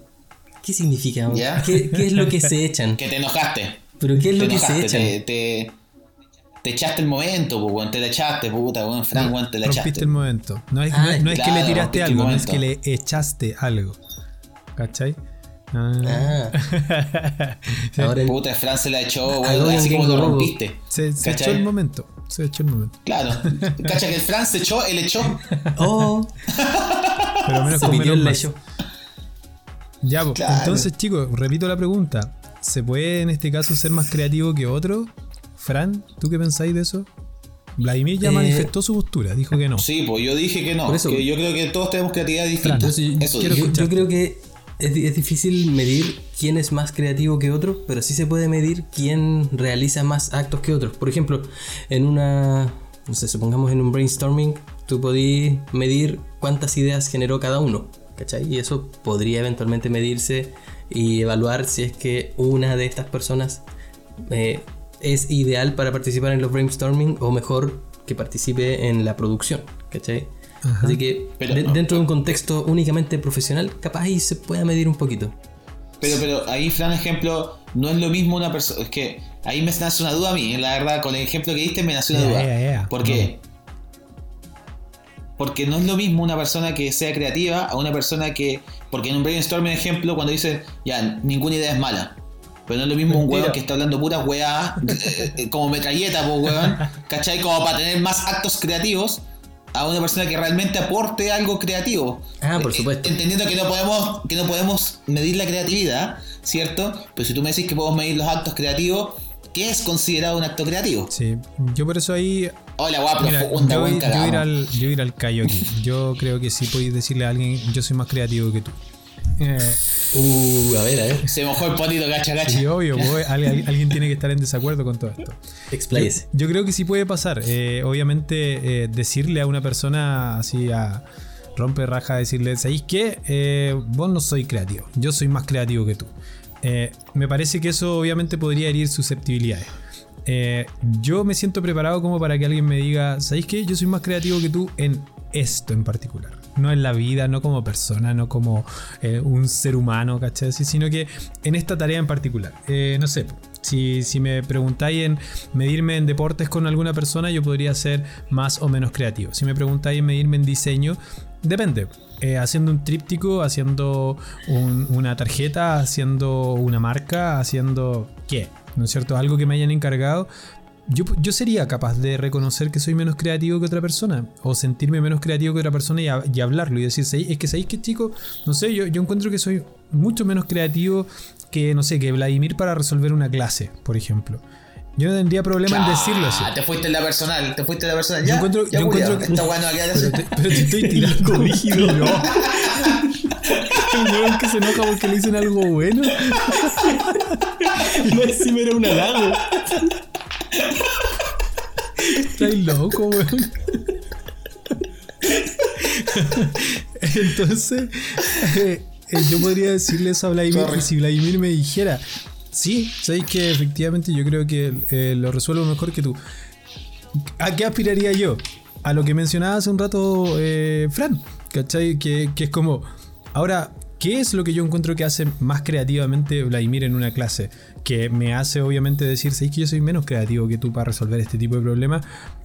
¿Qué significa? ¿Qué, ¿Qué, es lo que se echan? Que te enojaste. ¿Pero qué es lo que se echan? Te, te, te echaste el momento, pues, te la echaste, puta, weón, Frank, weón, te la echaste. Rompiste el momento. No es, no, es que le tiraste algo, no es que le echaste algo. ¿Cachai? Ah. (laughs) Ahora puta, Fran se la echó, weón, así como lo rompiste. Se, se echó el momento. Se echó el momento. Claro. (laughs) Cacha que el Fran se echó, él echó. Oh. (laughs) Pero menos se con menos el echó. Ya, pues, entonces, chicos, repito la pregunta. ¿Se puede en este caso ser más creativo que otro? Fran, ¿tú qué pensáis de eso? Vladimir ya eh, manifestó su postura, dijo que no. Sí, pues yo dije que no. que yo creo que todos tenemos creatividad distinta. yo, creo que es, difícil medir quién es más creativo que otro, pero sí se puede medir quién realiza más actos que otros. Por ejemplo, en una, no sé, supongamos en un brainstorming, tú podías medir cuántas ideas generó cada uno, ¿cachai? Y eso podría eventualmente medirse y evaluar si es que una de estas personas eh, es ideal para participar en los brainstorming o mejor que participe en la producción, ¿cachai? Así que dentro de un contexto únicamente profesional, capaz ahí se puede medir un poquito. Pero, pero ahí, Fran, ejemplo, no es lo mismo una persona. Es que ahí me nace una duda a mí, la verdad, con el ejemplo que diste me nace una duda. ¿Por qué? Porque no es lo mismo una persona que sea creativa a una persona que. Porque en un brainstorming, ejemplo, cuando dice, ya, ninguna idea es mala. Pero no es lo mismo un weón que está hablando pura weá, (laughs) eh, eh, como metralleta, pues weón, ¿cachai? Como para tener más actos creativos a una persona que realmente aporte algo creativo. Ah, por eh, supuesto. Entendiendo que no podemos, que no podemos medir la creatividad, ¿cierto? Pero si tú me decís que podemos medir los actos creativos, ¿qué es considerado un acto creativo? Sí, yo por eso ahí. Hola, guapo, profunda, yo, yo, ir al, yo ir al callo aquí. Yo creo que sí podéis decirle a alguien, yo soy más creativo que tú. Eh, uh, a ver, a ver. Se mojó el potito, gacha, gacha. Sí, obvio, pues, alguien, tiene que estar en desacuerdo con todo esto. Expláyese. Yo, creo que sí puede pasar. Eh, obviamente, eh, decirle a una persona así a rompe raja, decirle, ¿sabéis qué? vos no soy creativo, yo soy más creativo que tú. me parece que eso obviamente podría herir susceptibilidades. yo me siento preparado como para que alguien me diga, ¿sabéis qué? Yo soy más creativo que tú en esto en particular no en la vida, no como persona, no como eh, un ser humano, ¿cachai? Sino que en esta tarea en particular. Eh, no sé, si, si, me preguntáis en medirme en deportes con alguna persona, yo podría ser más o menos creativo. Si me preguntáis en medirme en diseño, depende. Eh, haciendo un tríptico, haciendo una tarjeta, haciendo una marca, haciendo qué, ¿no es cierto? Algo que me hayan encargado, yo, sería capaz de reconocer que soy menos creativo que otra persona, o sentirme menos creativo que otra persona y, hablarlo y decir, es que sabéis que chico, no sé, yo, yo encuentro que soy mucho menos creativo que, no sé, que Vladimir para resolver una clase, por ejemplo. Yo no tendría problema en decirlo así. Te fuiste en la personal, te fuiste en la personal. yo encuentro, yo encuentro que. Está bueno, pero, te, pero te estoy tirando (laughs) rígido, ¿no? (laughs) El que se enoja porque le dicen algo bueno. (laughs) No es si me era un halago. Estás loco, weón. Entonces, eh, eh, yo podría decirle eso a Vladimir si Vladimir me dijera, sí, sabéis que efectivamente yo creo que eh, lo resuelvo mejor que tú. ¿A qué aspiraría yo? A lo que mencionaba hace un rato Fran, ¿cachai? Que, que es como, ahora ¿Qué es lo que yo encuentro que hace más creativamente Vladimir en una clase? Que me hace obviamente decir, sí, que yo soy menos creativo que tú para resolver este tipo de problemas.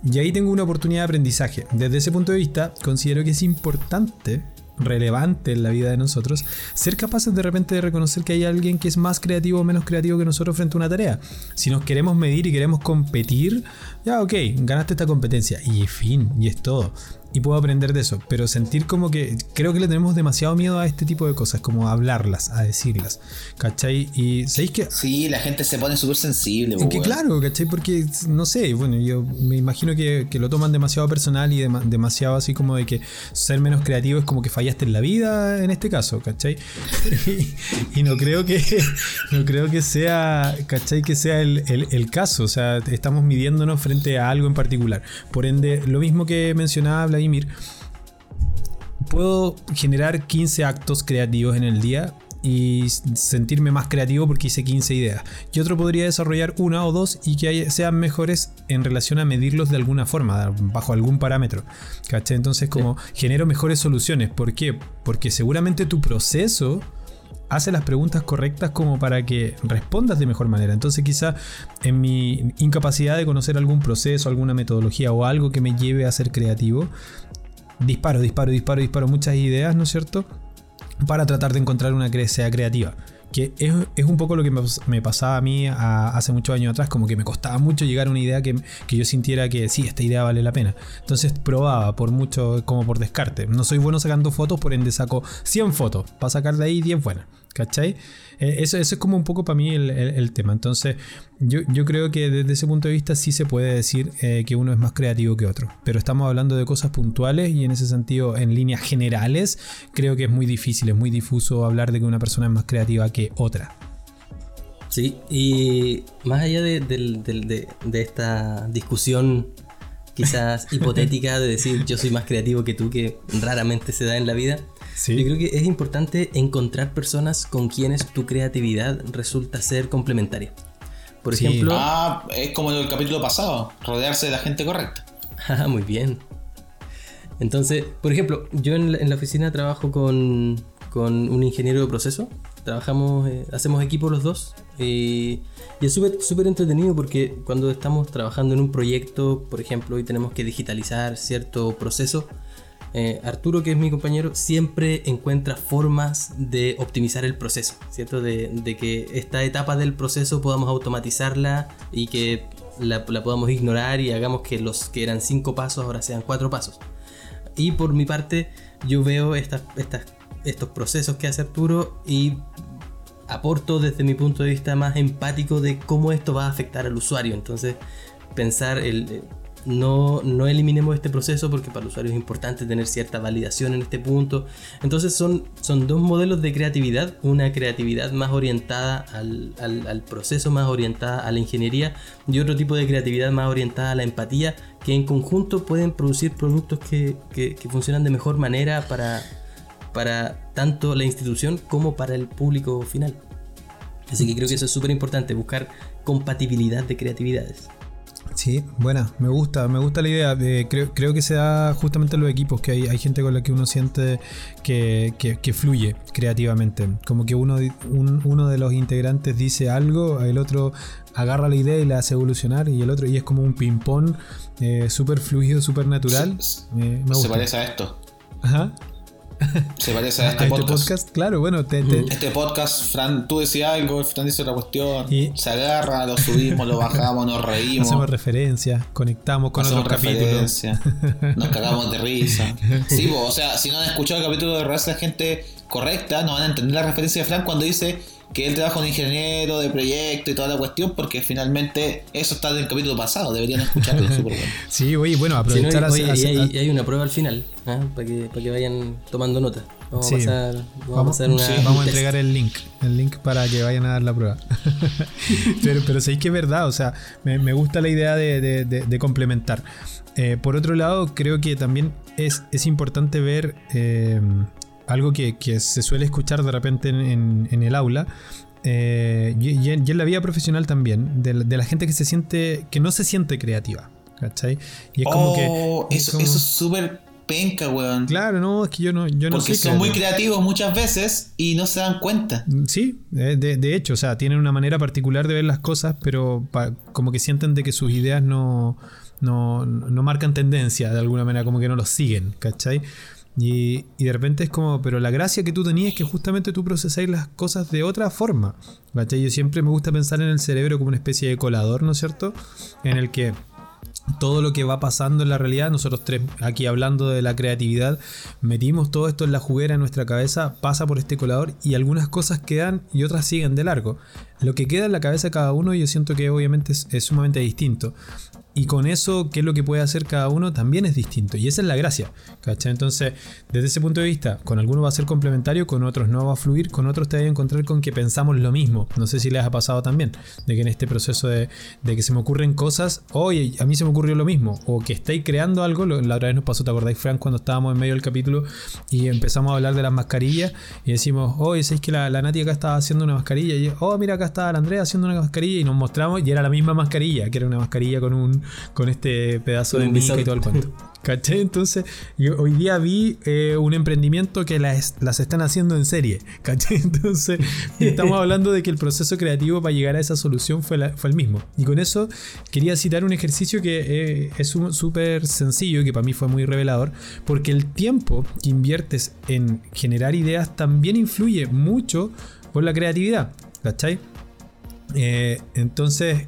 Y ahí tengo una oportunidad de aprendizaje. Desde ese punto de vista, considero que es importante relevante en la vida de nosotros, ser capaces de repente de reconocer que hay alguien que es más creativo o menos creativo que nosotros frente a una tarea. Si nos queremos medir y queremos competir, ya ok, ganaste esta competencia y fin, y es todo y puedo aprender de eso, pero sentir como que creo que le tenemos demasiado miedo a este tipo de cosas, como a hablarlas, a decirlas, ¿cachai? Y ¿sabéis que? Sí, la gente se pone súper sensible. que claro, ¿cachai? Porque, no sé, bueno, yo me imagino que, lo toman demasiado personal y demasiado así como de que ser menos creativo es como que fallaste en la vida en este caso, ¿cachai? (laughs) y, no creo que (laughs) no creo que sea, ¿cachai? Que sea el, el caso, o sea, estamos midiéndonos frente a algo en particular. Por ende, lo mismo que mencionaba puedo generar 15 actos creativos en el día y sentirme más creativo porque hice 15 ideas. Y otro podría desarrollar una o dos y que sean mejores en relación a medirlos de alguna forma, bajo algún parámetro. Entonces como genero mejores soluciones. ¿Por qué? Porque seguramente tu proceso hace las preguntas correctas como para que respondas de mejor manera. Entonces quizá en mi incapacidad de conocer algún proceso, alguna metodología o algo que me lleve a ser creativo, disparo, disparo, disparo, disparo muchas ideas, ¿no es cierto? Para tratar de encontrar una que sea creativa. Que es, un poco lo que me, pasaba a mí hace muchos años atrás, como que me costaba mucho llegar a una idea que, yo sintiera que sí, esta idea vale la pena. Entonces probaba por mucho, como por descarte. No soy bueno sacando fotos, por ende saco 100 fotos para sacar de ahí 10 buenas. ¿Cachai? Eh, eso, es como un poco para mí el, tema. Entonces, yo, creo que desde ese punto de vista sí se puede decir eh, que uno es más creativo que otro. Pero estamos hablando de cosas puntuales y en ese sentido, en líneas generales, creo que es muy difícil, es muy difuso hablar de que una persona es más creativa que otra. Sí, y más allá de, de esta discusión quizás (laughs) hipotética de decir yo soy más creativo que tú, que raramente se da en la vida, yo creo que es importante encontrar personas con quienes tu creatividad resulta ser complementaria. Por ejemplo. Ah, es como el capítulo pasado, rodearse de la gente correcta. (laughs) Ah, muy bien. Entonces, por ejemplo, yo en la, oficina trabajo con, con, un ingeniero de proceso. Trabajamos, eh, hacemos equipo los dos. y es súper entretenido porque cuando estamos trabajando en un proyecto, por ejemplo, y tenemos que digitalizar cierto proceso, eh, Arturo, que es mi compañero, siempre encuentra formas de optimizar el proceso, ¿cierto? De, que esta etapa del proceso podamos automatizarla y que la, podamos ignorar y hagamos que los que eran cinco pasos ahora sean cuatro pasos. Y por mi parte, yo veo estos procesos que hace Arturo y aporto desde mi punto de vista más empático de cómo esto va a afectar al usuario. Entonces, pensar el, no, no eliminemos este proceso porque para el usuario es importante tener cierta validación en este punto. Entonces son, son dos modelos de creatividad, una creatividad más orientada al, proceso, más orientada a la ingeniería y otro tipo de creatividad más orientada a la empatía, que en conjunto pueden producir productos que, funcionan de mejor manera para, para tanto la institución como para el público final. Así que creo que eso es súper importante, buscar compatibilidad de creatividades. Sí, buena, me gusta, me gusta la idea. creo, creo, que se da justamente en los equipos, que hay, hay gente con la que uno siente que, que, fluye creativamente. Como que uno, uno de los integrantes dice algo, el otro agarra la idea y la hace evolucionar, y el otro, y es como un ping-pong eh, súper fluido, súper natural. me se parece a esto. Ajá. Se parece a este, este podcast. Claro, bueno. Este podcast, Fran, tú decías algo, Fran dice otra cuestión. Se agarra, lo subimos, lo bajamos, nos reímos. Hacemos referencia, conectamos con otros capítulos. Nos cagamos de risa. (laughs) Sí, o sea, si no han escuchado el capítulo de Raza, la gente correcta, no van a entender la referencia de Fran cuando dice que él trabaja un ingeniero de proyecto y toda la cuestión, porque finalmente eso está del capítulo pasado, deberían escucharlo, súper bueno. (laughs) Sí, oye, bueno, aprovechar y, hay, una prueba al final, ¿ah? para, que, para que vayan tomando nota. Vamos a pasar, vamos, a, una, vamos a entregar el link, el link para que vayan a dar la prueba. (laughs) pero, pero sabéis que es verdad, o sea, me, me gusta la idea de, de, de, complementar. Eh, por otro lado, creo que también es, es importante ver eh, algo que, se suele escuchar de repente en, el aula. Eh, y, en la vida profesional también, de, la gente que se siente, que no se siente creativa. ¿Cachai? Y es como que. Oh, eso, es súper penca, weón. Claro, no, es que yo no, yo no Porque son muy creativos muchas veces y no se dan cuenta. Sí, de, de hecho, o sea, tienen una manera particular de ver las cosas, pero como que sienten de que sus ideas no, no, no marcan tendencia de alguna manera, como que no los siguen, ¿cachai? Y, de repente es como, pero la gracia que tú tenías es que justamente tú procesáis las cosas de otra forma. Yo siempre me gusta pensar en el cerebro como una especie de colador, ¿no es cierto? En el que todo lo que va pasando en la realidad, nosotros tres aquí hablando de la creatividad, metimos todo esto en la juguera en nuestra cabeza, pasa por este colador y algunas cosas quedan y otras siguen de largo. Lo que queda en la cabeza de cada uno yo siento que obviamente es sumamente distinto. Y con eso, qué es lo que puede hacer cada uno, también es distinto. Y esa es la gracia. ¿cachai? Entonces, desde ese punto de vista, con algunos va a ser complementario, con otros no va a fluir, con otros te vas a encontrar con que pensamos lo mismo. No sé si les ha pasado también, de que en este proceso de, que se me ocurren cosas, oye, a mí se me ocurrió lo mismo. O que estáis creando algo, la otra vez nos pasó, ¿te acordáis, Frank, cuando estábamos en medio del capítulo y empezamos a hablar de las mascarillas y decimos, oye, ¿sabéis que la, la Nati acá estaba haciendo una mascarilla? Y, oh, mira, acá está la Andrea haciendo una mascarilla y nos mostramos y era la misma mascarilla, que era una mascarilla con un con este pedazo de mica y todo el cuento. (laughs) ¿Caché? Entonces, hoy día vi eh, un emprendimiento que las, las, están haciendo en serie. ¿Caché? (laughs) Entonces, estamos (laughs) hablando de que el proceso creativo para llegar a esa solución fue, fue el mismo. Y con eso quería citar un ejercicio que eh, es súper sencillo y que para mí fue muy revelador, porque el tiempo que inviertes en generar ideas también influye mucho por la creatividad. ¿Cachai? Eh, entonces,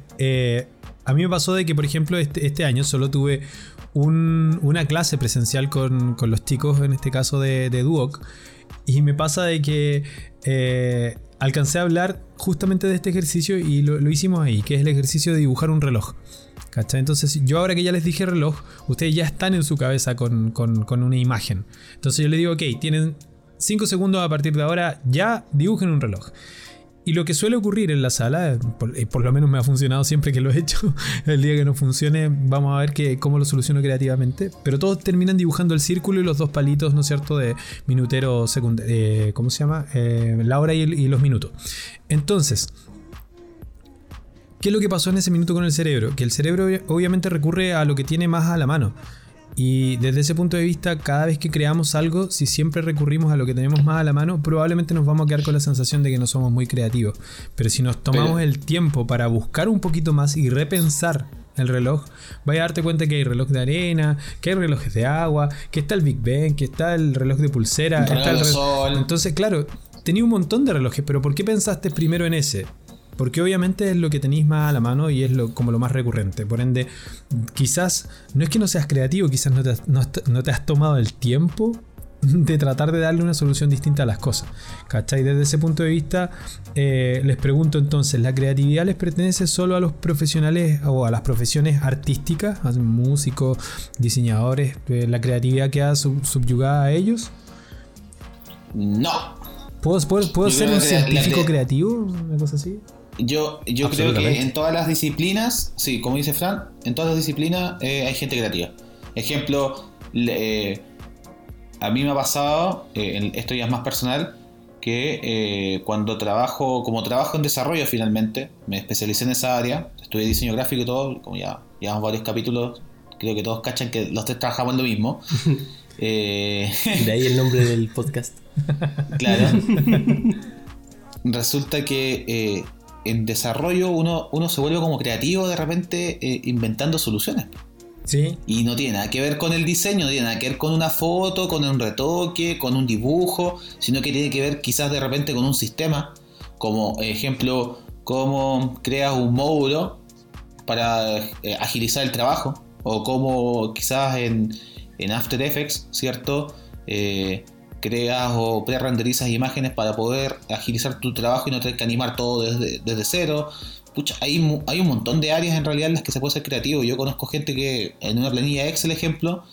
a mí me pasó de que, por ejemplo, este, este año solo tuve una clase presencial con, los chicos, en este caso de, Duoc, y me pasa de que eh, alcancé a hablar justamente de este ejercicio y lo, hicimos ahí, que es el ejercicio de dibujar un reloj. ¿Cachai? Entonces, yo ahora que ya les dije reloj, ustedes ya están en su cabeza con, con una imagen. Entonces, yo les digo, ok, tienen 5 segundos a partir de ahora, ya dibujen un reloj. Y lo que suele ocurrir en la sala, por, por, lo menos me ha funcionado siempre que lo he hecho, (laughs) el día que no funcione vamos a ver que, cómo lo soluciono creativamente, pero todos terminan dibujando el círculo y los dos palitos, ¿no es cierto?, de minutero eh, ¿cómo se llama? Eh, la hora y los minutos. Entonces, ¿qué es lo que pasó en ese minuto con el cerebro? Que el cerebro obviamente recurre a lo que tiene más a la mano. Y desde ese punto de vista, cada vez que creamos algo, si siempre recurrimos a lo que tenemos más a la mano, probablemente nos vamos a quedar con la sensación de que no somos muy creativos. Pero si nos tomamos el tiempo para buscar un poquito más y repensar el reloj, vaya a darte cuenta que hay reloj de arena, que hay relojes de agua, que está el Big Bang, que está el reloj de pulsera, está el reloj... Entonces, claro, tenía un montón de relojes, pero ¿por qué pensaste primero en ese? Porque obviamente es lo que tenéis más a la mano y es lo, como lo más recurrente. Por ende, quizás no es que no seas creativo, quizás no te, has tomado el tiempo (laughs) de tratar de darle una solución distinta a las cosas. ¿Cachai? Desde ese punto de vista, eh, les pregunto entonces, ¿la creatividad les pertenece solo a los profesionales o a las profesiones artísticas, a músicos, diseñadores? Eh, ¿La creatividad queda subyugada a ellos? No. ¿Puedo, puedo, ser un científico creativo? Una cosa así. Yo, yo creo que en todas las disciplinas, sí, como dice Fran, en todas las disciplinas eh, hay gente creativa. Ejemplo, eh, a mí me ha pasado, eh, esto ya es más personal, que cuando trabajo, como trabajo en desarrollo finalmente, me especialicé en esa área, estudié diseño gráfico y todo, como ya llevamos varios capítulos, creo que todos cachan que los tres trabajamos en lo mismo. (laughs) de ahí el nombre del podcast. (laughs) Claro. (laughs) Resulta que en desarrollo uno, uno se vuelve como creativo de repente eh, inventando soluciones. Sí. Y no tiene nada que ver con el diseño, no tiene nada que ver con una foto, con un retoque, con un dibujo, sino que tiene que ver quizás de repente con un sistema, como ejemplo, cómo creas un módulo para eh, agilizar el trabajo, o cómo quizás en, en After Effects, ¿cierto? Eh, creas o pre-renderizas imágenes para poder agilizar tu trabajo y no tener que animar todo desde, desde cero. Pucha, hay, hay un montón de áreas en realidad en las que se puede ser creativo. Yo conozco gente que en una planilla Excel, ejemplo,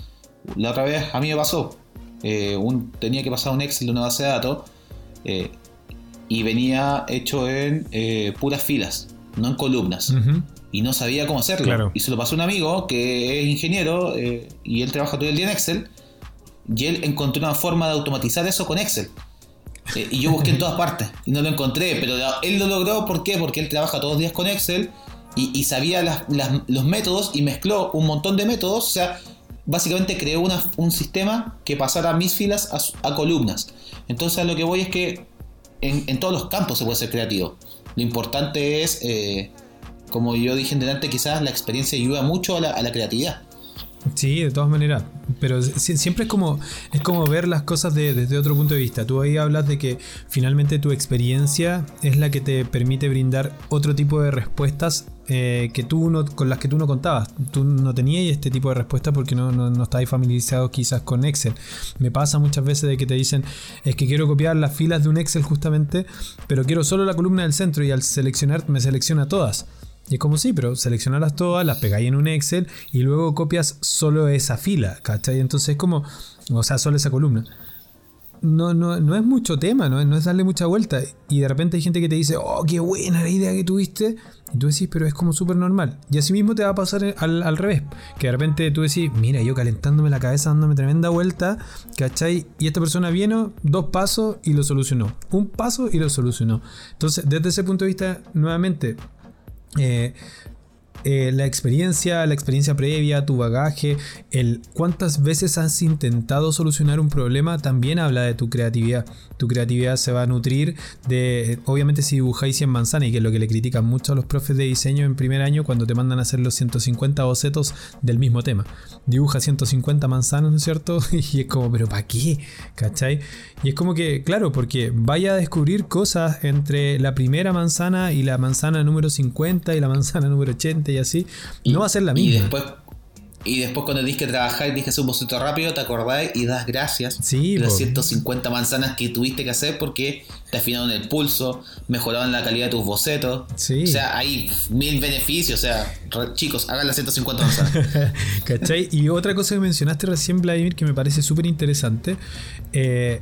la otra vez a mí me pasó. Eh, un, tenía que pasar un Excel de una base de datos eh, y venía hecho en eh, puras filas, no en columnas. Y no sabía cómo hacerlo. Y se lo pasó un amigo que es ingeniero y él trabaja todo el día en Excel y él encontró una forma de automatizar eso con Excel. Eh, y yo busqué en todas partes y no lo encontré, pero él lo logró, ¿por qué? Porque él trabaja todos los días con Excel y, sabía los métodos y mezcló un montón de métodos. O sea, básicamente una, un sistema que pasara mis filas a, columnas. Entonces a lo que voy es que en, todos los campos se puede ser creativo. Lo importante es, eh, como yo dije en delante, quizás la experiencia ayuda mucho a la creatividad. Sí, de todas maneras. Pero siempre es como, es como ver las cosas desde otro punto de vista. Tú ahí hablas de que finalmente tu experiencia es la que te permite brindar otro tipo de respuestas eh, que tú con las que tú no contabas. Tú no tenías este tipo de respuestas porque no, no, no estabas familiarizado quizás con Excel. Me pasa muchas veces de que te dicen, es que quiero copiar las filas de un Excel justamente, pero quiero solo la columna del centro y al seleccionar me selecciona todas. Y es como sí, pero seleccionarlas todas, las pegáis en un Excel y luego copias solo esa fila, ¿cachai? Entonces es como, o sea, solo esa columna. No, no, no es mucho tema, ¿no? no es darle mucha vuelta. Y de repente hay gente que te dice, oh, qué buena la idea que tuviste. Y tú decís, pero es como súper normal. Y así mismo te va a pasar al, al, revés. Que de repente tú decís, mira, yo calentándome la cabeza, dándome tremenda vuelta, ¿cachai? Y esta persona vino, dos pasos y lo solucionó. Un paso y lo solucionó. Entonces, desde ese punto de vista, nuevamente, eh, eh, la experiencia, la experiencia previa, tu bagaje, el cuántas veces has intentado solucionar un problema también habla de tu creatividad. Tu creatividad se va a nutrir de, obviamente si dibujáis 100 manzanas, y que es lo que le critican mucho a los profes de diseño en primer año cuando te mandan a hacer los 150 bocetos del mismo tema. Dibuja 150 manzanas, ¿no es cierto? (laughs) Y es como, pero ¿para qué? ¿Cachai? Y es como que, claro, porque vaya a descubrir cosas entre la primera manzana y la manzana número 50 y la manzana número 80 y así, no va a ser la misma. Y después, y después cuando tienes que trabajar y tienes que hacer un boceto rápido, te acordás y das gracias sí, de las 150 manzanas que tuviste que hacer porque te afinaron el pulso, mejoraron la calidad de tus bocetos. O sea, hay mil beneficios. O sea, chicos, hagan las 150 manzanas. (laughs) ¿Cachai? Y otra cosa que mencionaste recién, Vladimir, que me parece súper interesante. Eh,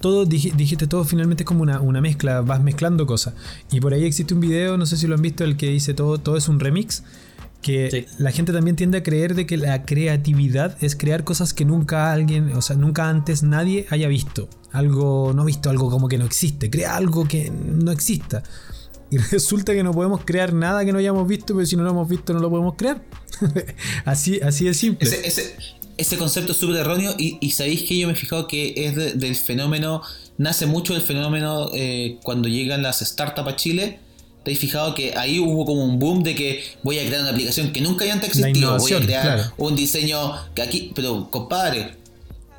todo, dijiste todo finalmente es como una, mezcla, vas mezclando cosas. Y por ahí existe un video, no sé si lo han visto, el que dice todo, todo es un remix. Que la gente también tiende a creer de que la creatividad es crear cosas que nunca alguien, o sea, nunca antes nadie haya visto. Algo no visto, algo como que no existe. Crea algo que no exista. Y (laughs) resulta que no podemos crear nada que no hayamos visto, pero si no lo hemos visto no lo podemos crear. (laughs) así, así de simple ese concepto es súper erróneo y, sabéis que yo me he fijado que es del fenómeno, nace mucho del fenómeno eh, cuando llegan las startups a Chile. ¿Te has fijado que ahí hubo como un boom de que voy a crear una aplicación que nunca haya antes existido? Voy a crear un diseño que aquí, pero compadre,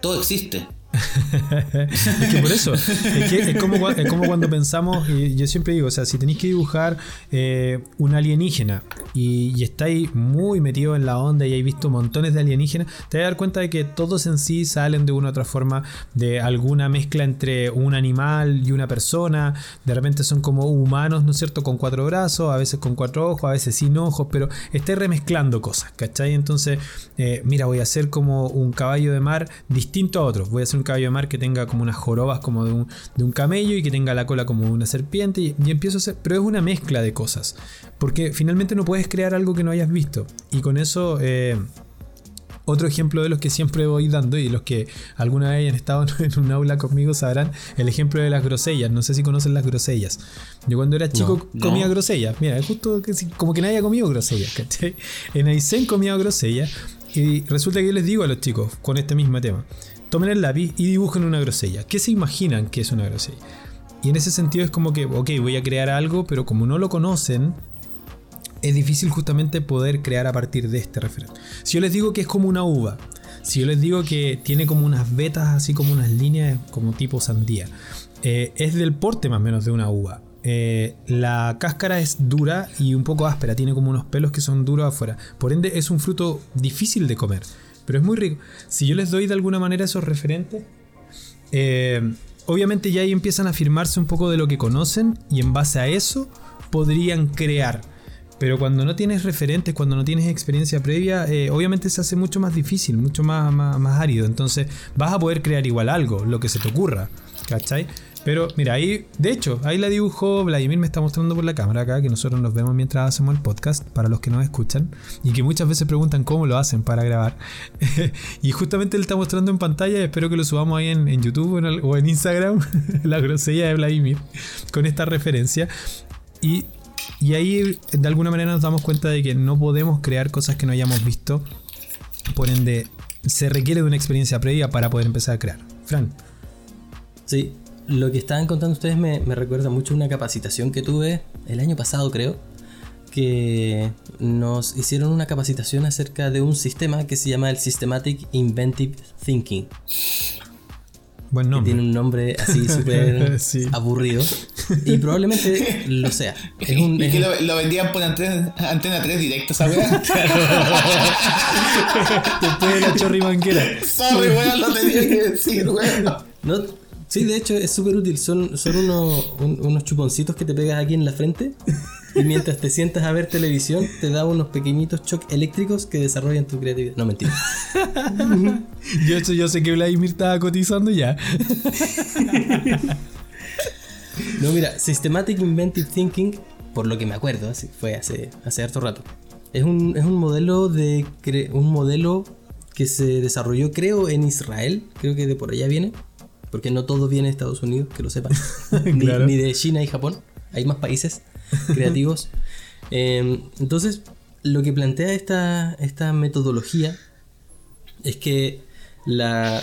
todo existe. (laughs) es que por eso, es, como, cuando pensamos, y yo siempre digo, o sea, si tenéis que dibujar eh, un alienígena y, estáis muy metidos en la onda y habéis visto montones de alienígenas, te vas a dar cuenta de que todos en sí salen de una u otra forma de alguna mezcla entre un animal y una persona, de repente son como humanos, ¿no es cierto?, con cuatro brazos, a veces con cuatro ojos, a veces sin ojos, pero estáis remezclando cosas, ¿cachai? Entonces, eh, mira, voy a hacer como un caballo de mar distinto a otros, voy a hacer un caballo de mar que tenga como unas jorobas como de un, de un camello y que tenga la cola como una serpiente y, empiezo a hacer, pero es una mezcla de cosas, porque finalmente no puedes crear algo que no hayas visto y con eso... Eh, otro ejemplo de los que siempre voy dando y los que alguna vez hayan estado (laughs) en un aula conmigo sabrán el ejemplo de las grosellas. No sé si conocen las grosellas. Yo cuando era chico comía grosellas. Mira, es justo que, como que nadie ha comido grosellas. En Aysén comía grosellas y resulta que yo les digo a los chicos con este mismo tema tomen el lápiz y dibujen una grosella. ¿Qué se imaginan que es una grosella? Y en ese sentido es como que, ok, voy a crear algo, pero como no lo conocen, es difícil justamente poder crear a partir de este referente. Si yo les digo que es como una uva, si yo les digo que tiene como unas vetas, así como unas líneas, como tipo sandía, eh, es del porte más o menos de una uva. Eh, la cáscara es dura y un poco áspera, tiene como unos pelos que son duros afuera. Por ende, es un fruto difícil de comer pero es muy rico. Si yo les doy de alguna manera esos referentes, eh, obviamente ya ahí empiezan a afirmarse un poco de lo que conocen y en base a eso podrían crear. Pero cuando no tienes referentes, cuando no tienes experiencia previa, eh, obviamente se hace mucho más difícil, mucho más, más, más, árido. Entonces vas a poder crear igual algo, lo que se te ocurra. ¿Cachai? Pero mira, ahí, de hecho, ahí la dibujó Vladimir, me está mostrando por la cámara acá, que nosotros nos vemos mientras hacemos el podcast, para los que nos escuchan, y que muchas veces preguntan cómo lo hacen para grabar. (laughs) y justamente él está mostrando en pantalla, espero que lo subamos ahí en, YouTube o en, Instagram, (laughs) la grosella de Vladimir, con esta referencia. Y, y ahí de alguna manera nos damos cuenta de que no podemos crear cosas que no hayamos visto Por ende, se requiere de una experiencia previa para poder empezar a crear. Fran. Sí, lo que estaban contando ustedes me, me recuerda mucho a una capacitación que tuve el año pasado, creo, que nos hicieron una capacitación acerca de un sistema que se llama el Systematic Inventive Thinking. Buen nombre. tiene un nombre así (laughs) súper aburrido. Y probablemente lo sea. Es un, ¿Y que lo, vendían por antena, antena 3 directo, ¿sabes? (laughs) Después de la chorrimanquera. Sorry, weón, lo tenía que decir, weón. No, Sí, de hecho es súper útil. Son, son unos, unos chuponcitos que te pegas aquí en la frente. Y mientras te sientas a ver televisión, te da unos pequeñitos shocks eléctricos que desarrollan tu creatividad. No, mentira. (laughs) yo, yo sé que Vladimir estaba cotizando ya. no, mira, Systematic Inventive Thinking, por lo que me acuerdo, fue hace, hace harto rato. Es un, es un modelo de un modelo que se desarrolló, creo, en Israel. Creo que de por allá viene porque no todo viene de Estados Unidos, que lo sepan, (laughs) ni, de China y Japón, hay más países (laughs) creativos. Em, entonces, lo que plantea esta, esta metodología es que la,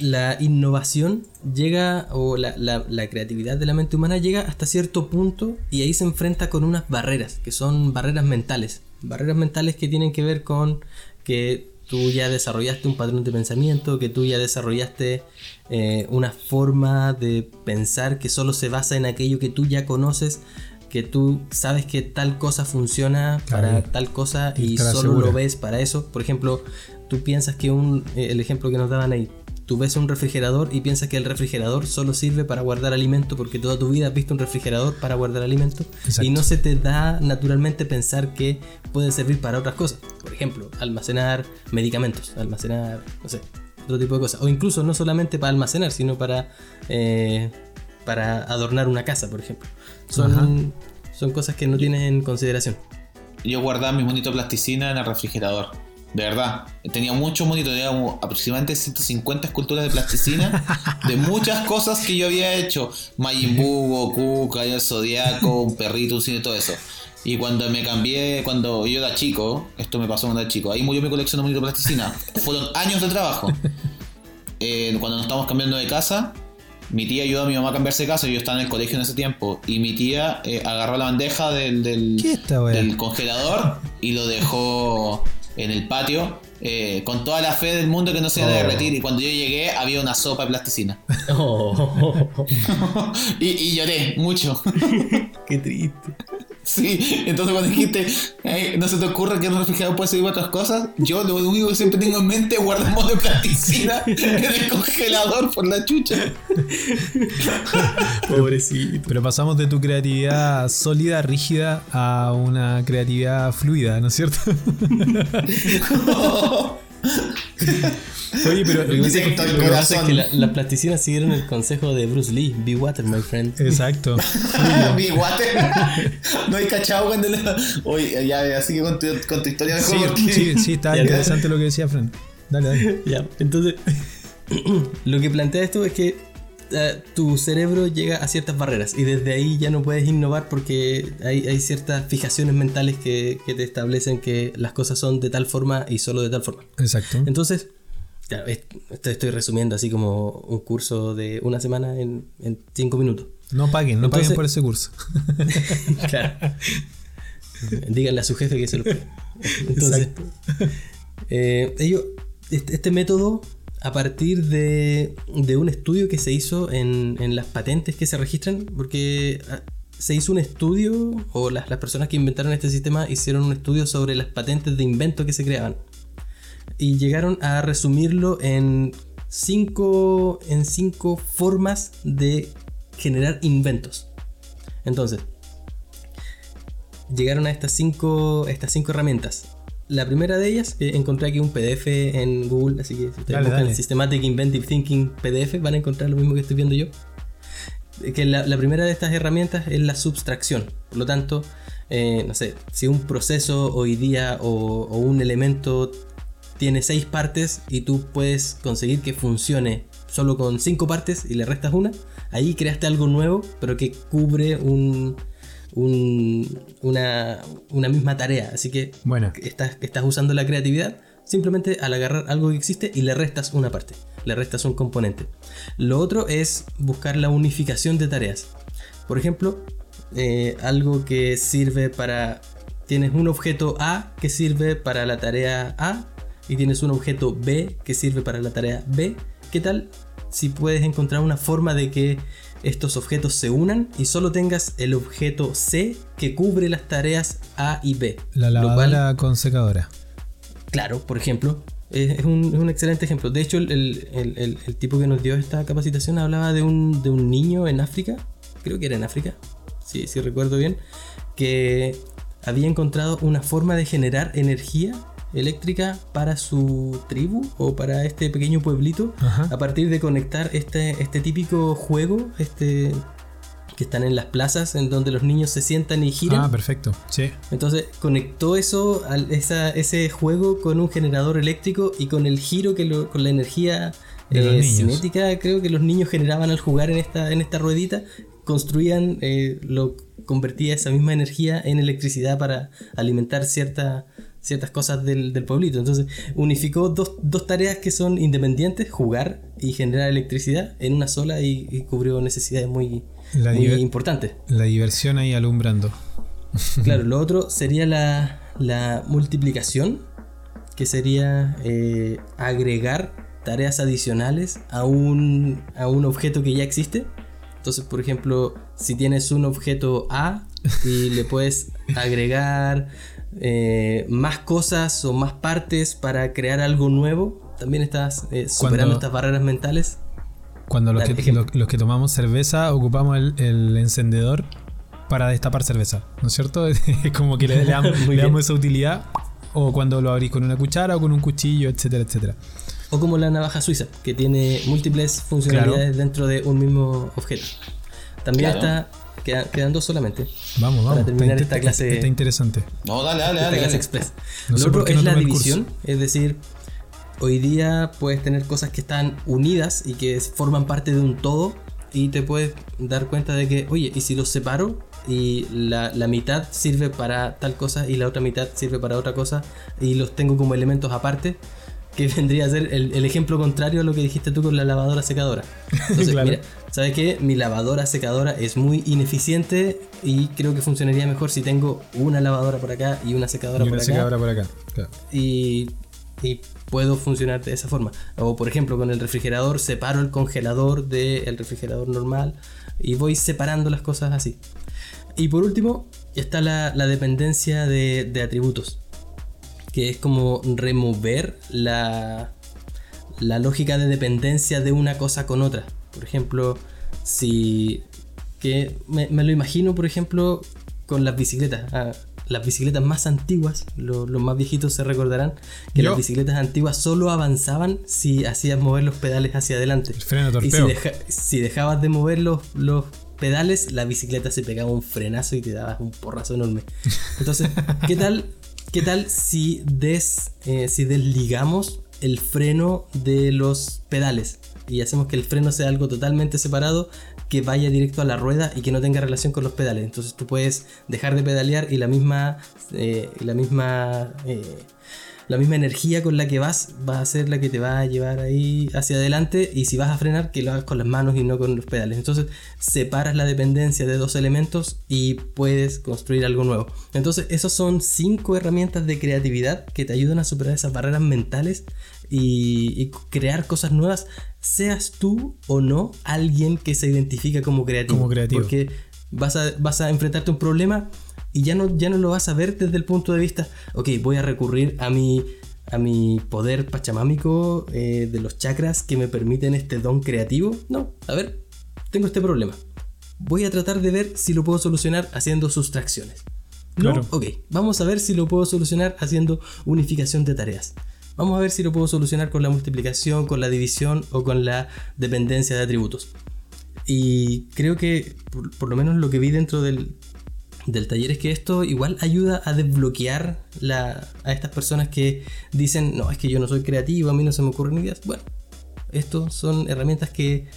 la innovación llega, o la, la, creatividad de la mente humana llega hasta cierto punto y ahí se enfrenta con unas barreras, que son barreras mentales. Barreras mentales que tienen que ver con que tú ya desarrollaste un patrón de pensamiento, que tú ya desarrollaste eh, una forma de pensar que solo se basa en aquello que tú ya conoces, que tú sabes que tal cosa funciona para tal cosa y solo lo ves para eso. Por ejemplo, tú piensas que un, eh, el ejemplo que nos daban ahí, tú ves un refrigerador y piensas que el refrigerador solo sirve para guardar alimento porque toda tu vida has visto un refrigerador para guardar alimento y no se te da naturalmente pensar que puede servir para otras cosas. Por ejemplo, almacenar medicamentos, almacenar, no sé, otro tipo de cosas. O incluso no solamente para almacenar, sino para, eh, para adornar una casa, por ejemplo. Son, son cosas que no tienes en consideración. Yo guardaba mi monito plasticina en el refrigerador de verdad. Tenía muchos monitos, tenía aproximadamente 150 esculturas de plasticina de muchas cosas que yo había hecho. Majin Buu, Goku, el Zodiaco, un perrito, un cine, todo eso. Y cuando me cambié, cuando yo era chico, esto me pasó cuando era chico, ahí murió mi colección de monitos de plasticina. Fueron años de trabajo. Eh, cuando nos estábamos cambiando de casa, mi tía ayudó a mi mamá a cambiarse de casa, yo estaba en el colegio en ese tiempo, y mi tía eh, agarró la bandeja del, del, del congelador y lo dejó en el patio eh, con toda la fe del mundo que no se iba a oh. derretir. Y cuando yo llegué había una sopa de plasticina. (laughs) Oh. (laughs) y, lloré mucho. (laughs) Qué triste. Sí, entonces cuando dijiste, no se te ocurre que el refrigerador puede servir para otras cosas, yo lo único que siempre tengo en mente es guardamos de plasticina en el congelador por la chucha. Pobrecito. Pero pasamos de tu creatividad sólida, rígida, a una creatividad fluida, ¿no es cierto? (laughs) Oye, pero lo que pasa es que las plasticinas siguieron el consejo de Bruce Lee. Be water, my friend. Exacto. (laughs) Be water. (laughs) no hay cachado cuando le... Oye, ya, así que con tu, con tu historia mejor. Sí, sí, sí, está interesante lo que decía Fran. Dale, dale. Ya, entonces, (clears throat) lo que plantea esto es que eh, tu cerebro llega a ciertas barreras y desde ahí ya no puedes innovar porque hay, hay ciertas fijaciones mentales que, que, te establecen que las cosas son de tal forma y solo de tal forma. Exacto. Entonces, esto estoy resumiendo así como un curso de una semana en, en cinco minutos. No paguen, no paguen por ese curso. (laughs) claro. (laughs) Díganle a su jefe que se lo pague. Entonces, eh, ellos, este, este, método, a partir de, un estudio que se hizo en, las patentes que se registran, porque ah, se hizo un estudio, o las, las personas que inventaron este sistema hicieron un estudio sobre las patentes de invento que se creaban y llegaron a resumirlo en cinco, en cinco formas de generar inventos. Entonces, llegaron a estas cinco, estas cinco herramientas. La primera de ellas, encontré aquí un PDF en Google, así que si ustedes buscan Systematic Inventive Thinking PDF, van a encontrar lo mismo que estoy viendo yo. Que la, primera de estas herramientas es la subtracción. Por lo tanto, eh, no sé, si un proceso hoy día o, o un elemento tiene seis partes y tú puedes conseguir que funcione solo con cinco partes y le restas una, ahí creaste algo nuevo, pero que cubre un, una, misma tarea. Así que bueno. estás, estás usando la creatividad Simplemente al agarrar algo que existe y le restas una parte, le restas un componente. Lo otro es buscar la unificación de tareas. Por ejemplo, eh, algo que sirve para... Tienes un objeto A que sirve para la tarea A y tienes un objeto B que sirve para la tarea B. ¿Qué tal si puedes encontrar una forma de que estos objetos se unan y solo tengas el objeto C que cubre las tareas A y B. La lavadora con secadora. Claro, por ejemplo. Es un, excelente ejemplo. De hecho, el, tipo que nos dio esta capacitación hablaba de un, de un niño en África. Creo que era en África. Si recuerdo bien. Que había encontrado una forma de generar energía eléctrica para su tribu o para este pequeño pueblito a partir de conectar este, este típico juego, este que están en las plazas en donde los niños se sientan y giran. Ah, perfecto, sí. Entonces conectó eso, a ese juego con un generador eléctrico y con el giro, que con la energía eh, cinética, creo que los niños generaban al jugar en esta, en esta ruedita, construían, eh, lo convertía esa misma energía en electricidad para alimentar cierta ciertas cosas del, pueblito. Entonces unificó dos, tareas que son independientes, jugar y generar electricidad en una sola y, cubrió necesidades muy, importantes. La diversión ahí alumbrando. (laughs) Claro, lo otro sería la, multiplicación, que sería eh, agregar tareas adicionales a un, a un objeto que ya existe. Entonces, por ejemplo, si tienes un objeto A y le puedes agregar eh, más cosas o más partes para crear algo nuevo. También estás eh, superando estas barreras mentales. Cuando los que, los, que, tomamos cerveza ocupamos el, encendedor para destapar cerveza, ¿no es cierto? (laughs) Es como que le, damos, (laughs) esa utilidad. O cuando lo abrís con una cuchara o con un cuchillo, etcétera, etcétera. O como la navaja suiza, que tiene múltiples funcionalidades dentro de un mismo objeto. También está quedan dos solamente. Vamos, vamos. Para terminar esta clase. Está interesante. No, dale, dale, dale. clase express. Lo otro es la división. Es decir, hoy día puedes tener cosas que están unidas y que forman parte de un todo. Y te puedes dar cuenta de que, oye, ¿y si los separo? Y la, la mitad sirve para tal cosa y la otra mitad sirve para otra cosa. Y los tengo como elementos aparte que vendría a ser el, ejemplo contrario a lo que dijiste tú con la lavadora secadora. Entonces, (laughs) mira, ¿sabes qué? Mi lavadora secadora es muy ineficiente y creo que funcionaría mejor si tengo una lavadora por acá y una secadora, por, acá, por acá. Y, y, puedo funcionar de esa forma. O por ejemplo, con el refrigerador separo el congelador del refrigerador normal y voy separando las cosas así. Y por último, está la, la dependencia de, de atributos que es como remover la, la lógica de dependencia de una cosa con otra. Por ejemplo, si... que me, lo imagino, por ejemplo, con las bicicletas. Ah, las bicicletas más antiguas, los más viejitos se recordarán que las bicicletas antiguas solo avanzaban si hacías mover los pedales hacia adelante. y si, si, dejabas de mover los, los pedales, la bicicleta se pegaba un frenazo y te daba un porrazo enorme. Entonces, ¿qué tal ¿Qué tal si, des, eh, si desligamos el freno de los pedales y hacemos que el freno sea algo totalmente separado que vaya directo a la rueda y que no tenga relación con los pedales? Entonces tú puedes dejar de pedalear y la misma, eh, la misma eh, la misma energía con la que vas va a ser la que te va a llevar ahí hacia adelante y si vas a frenar que lo hagas con las manos y no con los pedales. Entonces separas la dependencia de dos elementos y puedes construir algo nuevo. Entonces esos son cinco herramientas de creatividad que te ayudan a superar esas barreras mentales y, crear cosas nuevas, seas tú o no alguien que se identifica como creativo. Como creativo. Porque vas a, vas a enfrentarte a un problema y ya no, ya no lo vas a ver desde el punto de vista, ok, voy a recurrir a mi, a mi poder pachamámico eh, de los chakras que me permiten este don creativo. No, a ver, tengo este problema. Voy a tratar de ver si lo puedo solucionar haciendo sustracciones. No, ok, vamos a ver si lo puedo solucionar haciendo unificación de tareas. Vamos a ver si lo puedo solucionar con la multiplicación, con la división o con la dependencia de atributos. Y creo que, por lo menos lo que vi dentro del, del taller es que esto igual ayuda a desbloquear a estas personas que dicen, no, es que yo no soy creativo, a mí no se me ocurren ideas. Bueno, estos son herramientas que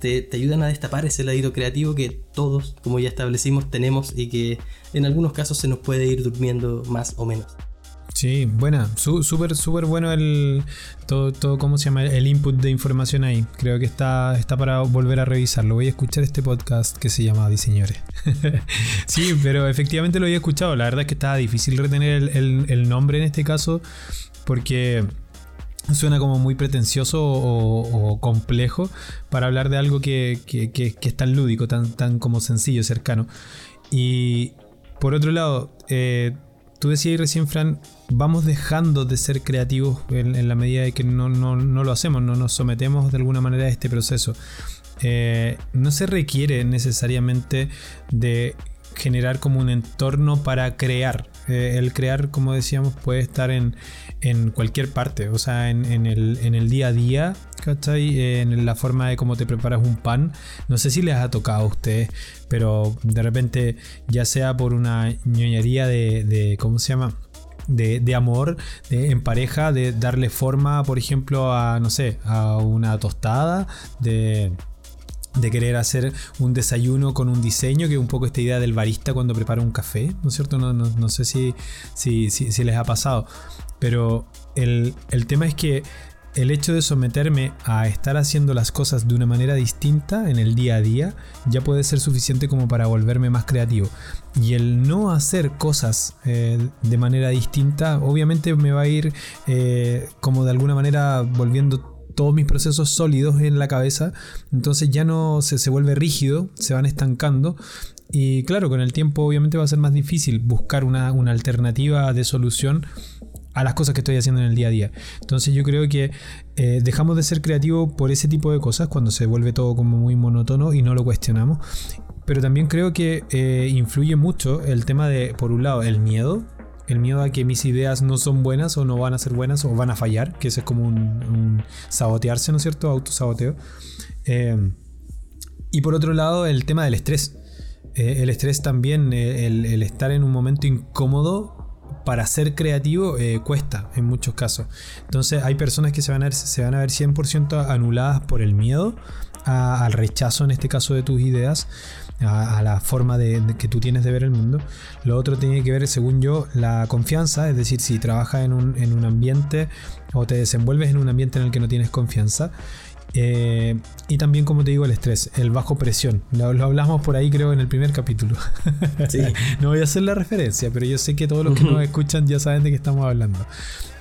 te, ayudan a destapar ese ladito creativo que todos, como ya establecimos, tenemos y que en algunos casos se nos puede ir durmiendo más o menos. Sí, buena, súper, súper bueno el todo, todo, ¿cómo se llama? El input de información ahí. Creo que está, está para volver a revisarlo. Voy a escuchar este podcast que se llama Diseñores. (laughs) sí, pero efectivamente lo había escuchado. La verdad es que estaba difícil retener el, nombre en este caso porque suena como muy pretencioso o, complejo para hablar de algo que, que, es tan lúdico, tan, tan como sencillo, cercano. Y por otro lado, eh, tú decías recién, Fran, vamos dejando de ser creativos en, la medida de que no, lo hacemos, no nos sometemos de alguna manera a este proceso. Eh, no se requiere necesariamente de generar como un entorno para crear. Eh, el crear, como decíamos, puede estar en, cualquier parte, o sea, en, el, día a día, ¿cachai? En la forma de cómo te preparas un pan. No sé si les ha tocado a ustedes, pero de repente, ya sea por una ñoñería de, ¿cómo se llama? De, amor en pareja, de darle forma, por ejemplo, a, no sé, a una tostada, de de querer hacer un desayuno con un diseño, que es un poco esta idea del barista cuando prepara un café, ¿no es cierto? No, sé si, si, si, les ha pasado, pero el, tema es que el hecho de someterme a estar haciendo las cosas de una manera distinta en el día a día ya puede ser suficiente como para volverme más creativo. Y el no hacer cosas eh, de manera distinta obviamente me va a ir eh, como de alguna manera volviendo todos mis procesos sólidos en la cabeza, entonces ya no se, se vuelve rígido, se van estancando y claro, con el tiempo obviamente va a ser más difícil buscar una, alternativa de solución a las cosas que estoy haciendo en el día a día. Entonces yo creo que eh, dejamos de ser creativos por ese tipo de cosas cuando se vuelve todo como muy monótono y no lo cuestionamos. Pero también creo que eh, influye mucho el tema de, por un lado, el miedo el miedo a que mis ideas no son buenas o no van a ser buenas o van a fallar, que ese es como un, sabotearse, ¿no es cierto? Autosaboteo. Eh, y por otro lado, el tema del estrés. Eh, el estrés también, eh, el, estar en un momento incómodo para ser creativo cuesta en muchos casos. Entonces hay personas que se van a ver, se van a ver 100% anuladas por el miedo al rechazo, en este caso, de tus ideas a, la forma de, que tú tienes de ver el mundo. Lo otro tiene que ver, según yo, la confianza, es decir, si trabajas en un, en un ambiente o te desenvuelves en un ambiente en el que no tienes confianza. Eh, y también, como te digo, el estrés, el bajo presión. Lo, hablamos por ahí, creo, en el primer capítulo. (laughs) no voy a hacer la referencia, pero yo sé que todos los que nos escuchan ya saben de qué estamos hablando.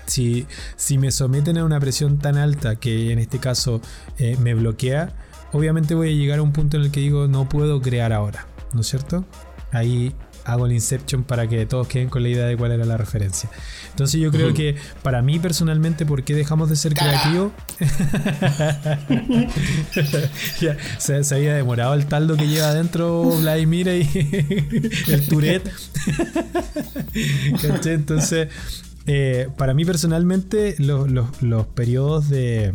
Si, si me someten a una presión tan alta que en este caso eh, me bloquea, obviamente voy a llegar a un punto en el que digo, no puedo crear ahora, ¿no es cierto? Ahí hago el Inception para que todos queden con la idea de cuál era la referencia. Entonces yo creo que para mí personalmente, ¿por qué dejamos de ser creativos? (laughs) se, había demorado el taldo que lleva adentro Vladimir y (laughs) el Tourette. (laughs) Entonces, eh, para mí personalmente los periodos de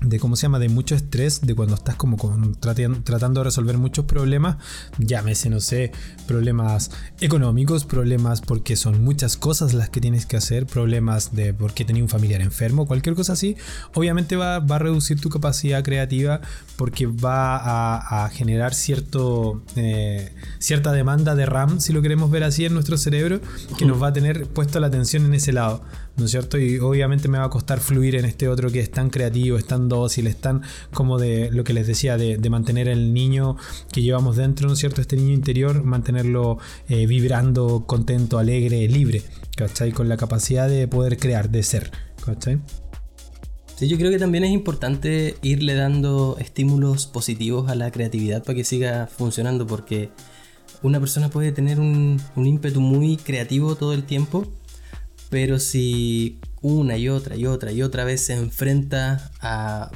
de cómo se llama, de mucho estrés, de cuando estás como tratando de resolver muchos problemas, llámese, no sé, problemas económicos, problemas porque son muchas cosas las que tienes que hacer, problemas de porque tenía un familiar enfermo, cualquier cosa así, obviamente va, a reducir tu capacidad creativa porque va a, generar cierto, eh, cierta demanda de RAM, si lo queremos ver así, en nuestro cerebro, que nos va a tener puesto la atención en ese lado. ¿No es cierto? Y obviamente me va a costar fluir en este otro que es tan creativo, es tan dócil, es tan como de lo que les decía, de, mantener el niño que llevamos dentro, ¿no es cierto? Este niño interior, mantenerlo eh, vibrando, contento, alegre, libre, ¿cachai? Con la capacidad de poder crear, de ser, ¿cachai? Sí, yo creo que también es importante irle dando estímulos positivos a la creatividad para que siga funcionando, porque una persona puede tener un, un ímpetu muy creativo todo el tiempo, pero si una y otra y otra y otra vez se enfrenta a,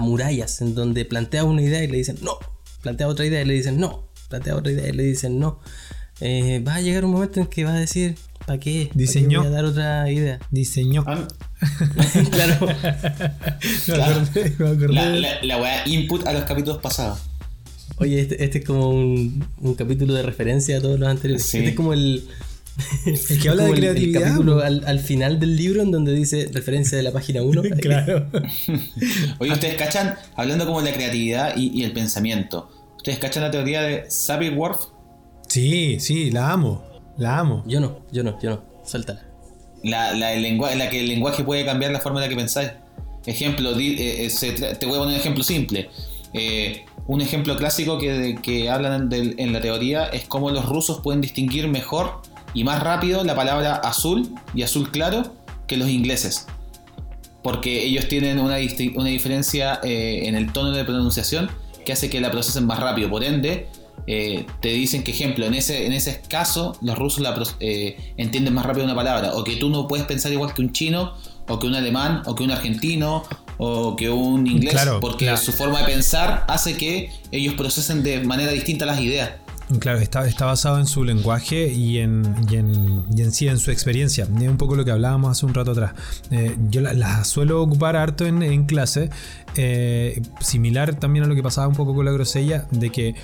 murallas en donde plantea una idea y le dicen no, plantea otra idea y le dicen no, plantea otra idea y le dicen no, eh, va a llegar un momento en que va a decir ¿para qué? Diseñó. voy a dar otra idea. Diseñó. Ah. (laughs) claro. (laughs) La, la, input a los capítulos pasados. Oye, este, este es como un, un, capítulo de referencia a todos los anteriores. Este es como el, el (laughs) que habla de creatividad. El, capítulo al, final del libro en donde dice referencia de la página 1. (laughs) claro. (laughs) Oye, ustedes cachan, hablando como de la creatividad y, el pensamiento, ¿ustedes cachan la teoría de Sapir-Whorf? Sí, sí, la amo. La amo. Yo no, yo no, yo no. Suéltala. la, la, el lenguaje, la que el lenguaje puede cambiar la forma en la que pensáis. Ejemplo, eh, eh, te voy a poner un ejemplo simple. Eh, un ejemplo clásico que, que hablan en la teoría es cómo los rusos pueden distinguir mejor y más rápido la palabra azul y azul claro que los ingleses. Porque ellos tienen una, una diferencia en el tono de pronunciación que hace que la procesen más rápido. Por ende, eh, te dicen que, ejemplo, en ese, en ese caso, los rusos la, eh, entienden más rápido una palabra, o que tú no puedes pensar igual que un chino, o que un alemán, o que un argentino, o que un inglés, porque su forma de pensar hace que ellos procesen de manera distinta las ideas. Claro, está, está basado en su lenguaje y en, y en, y en sí, en su experiencia. Es un poco lo que hablábamos hace un rato atrás. Eh, yo las la suelo ocupar harto en, en clase, similar también a lo que pasaba un poco con la grosella, de que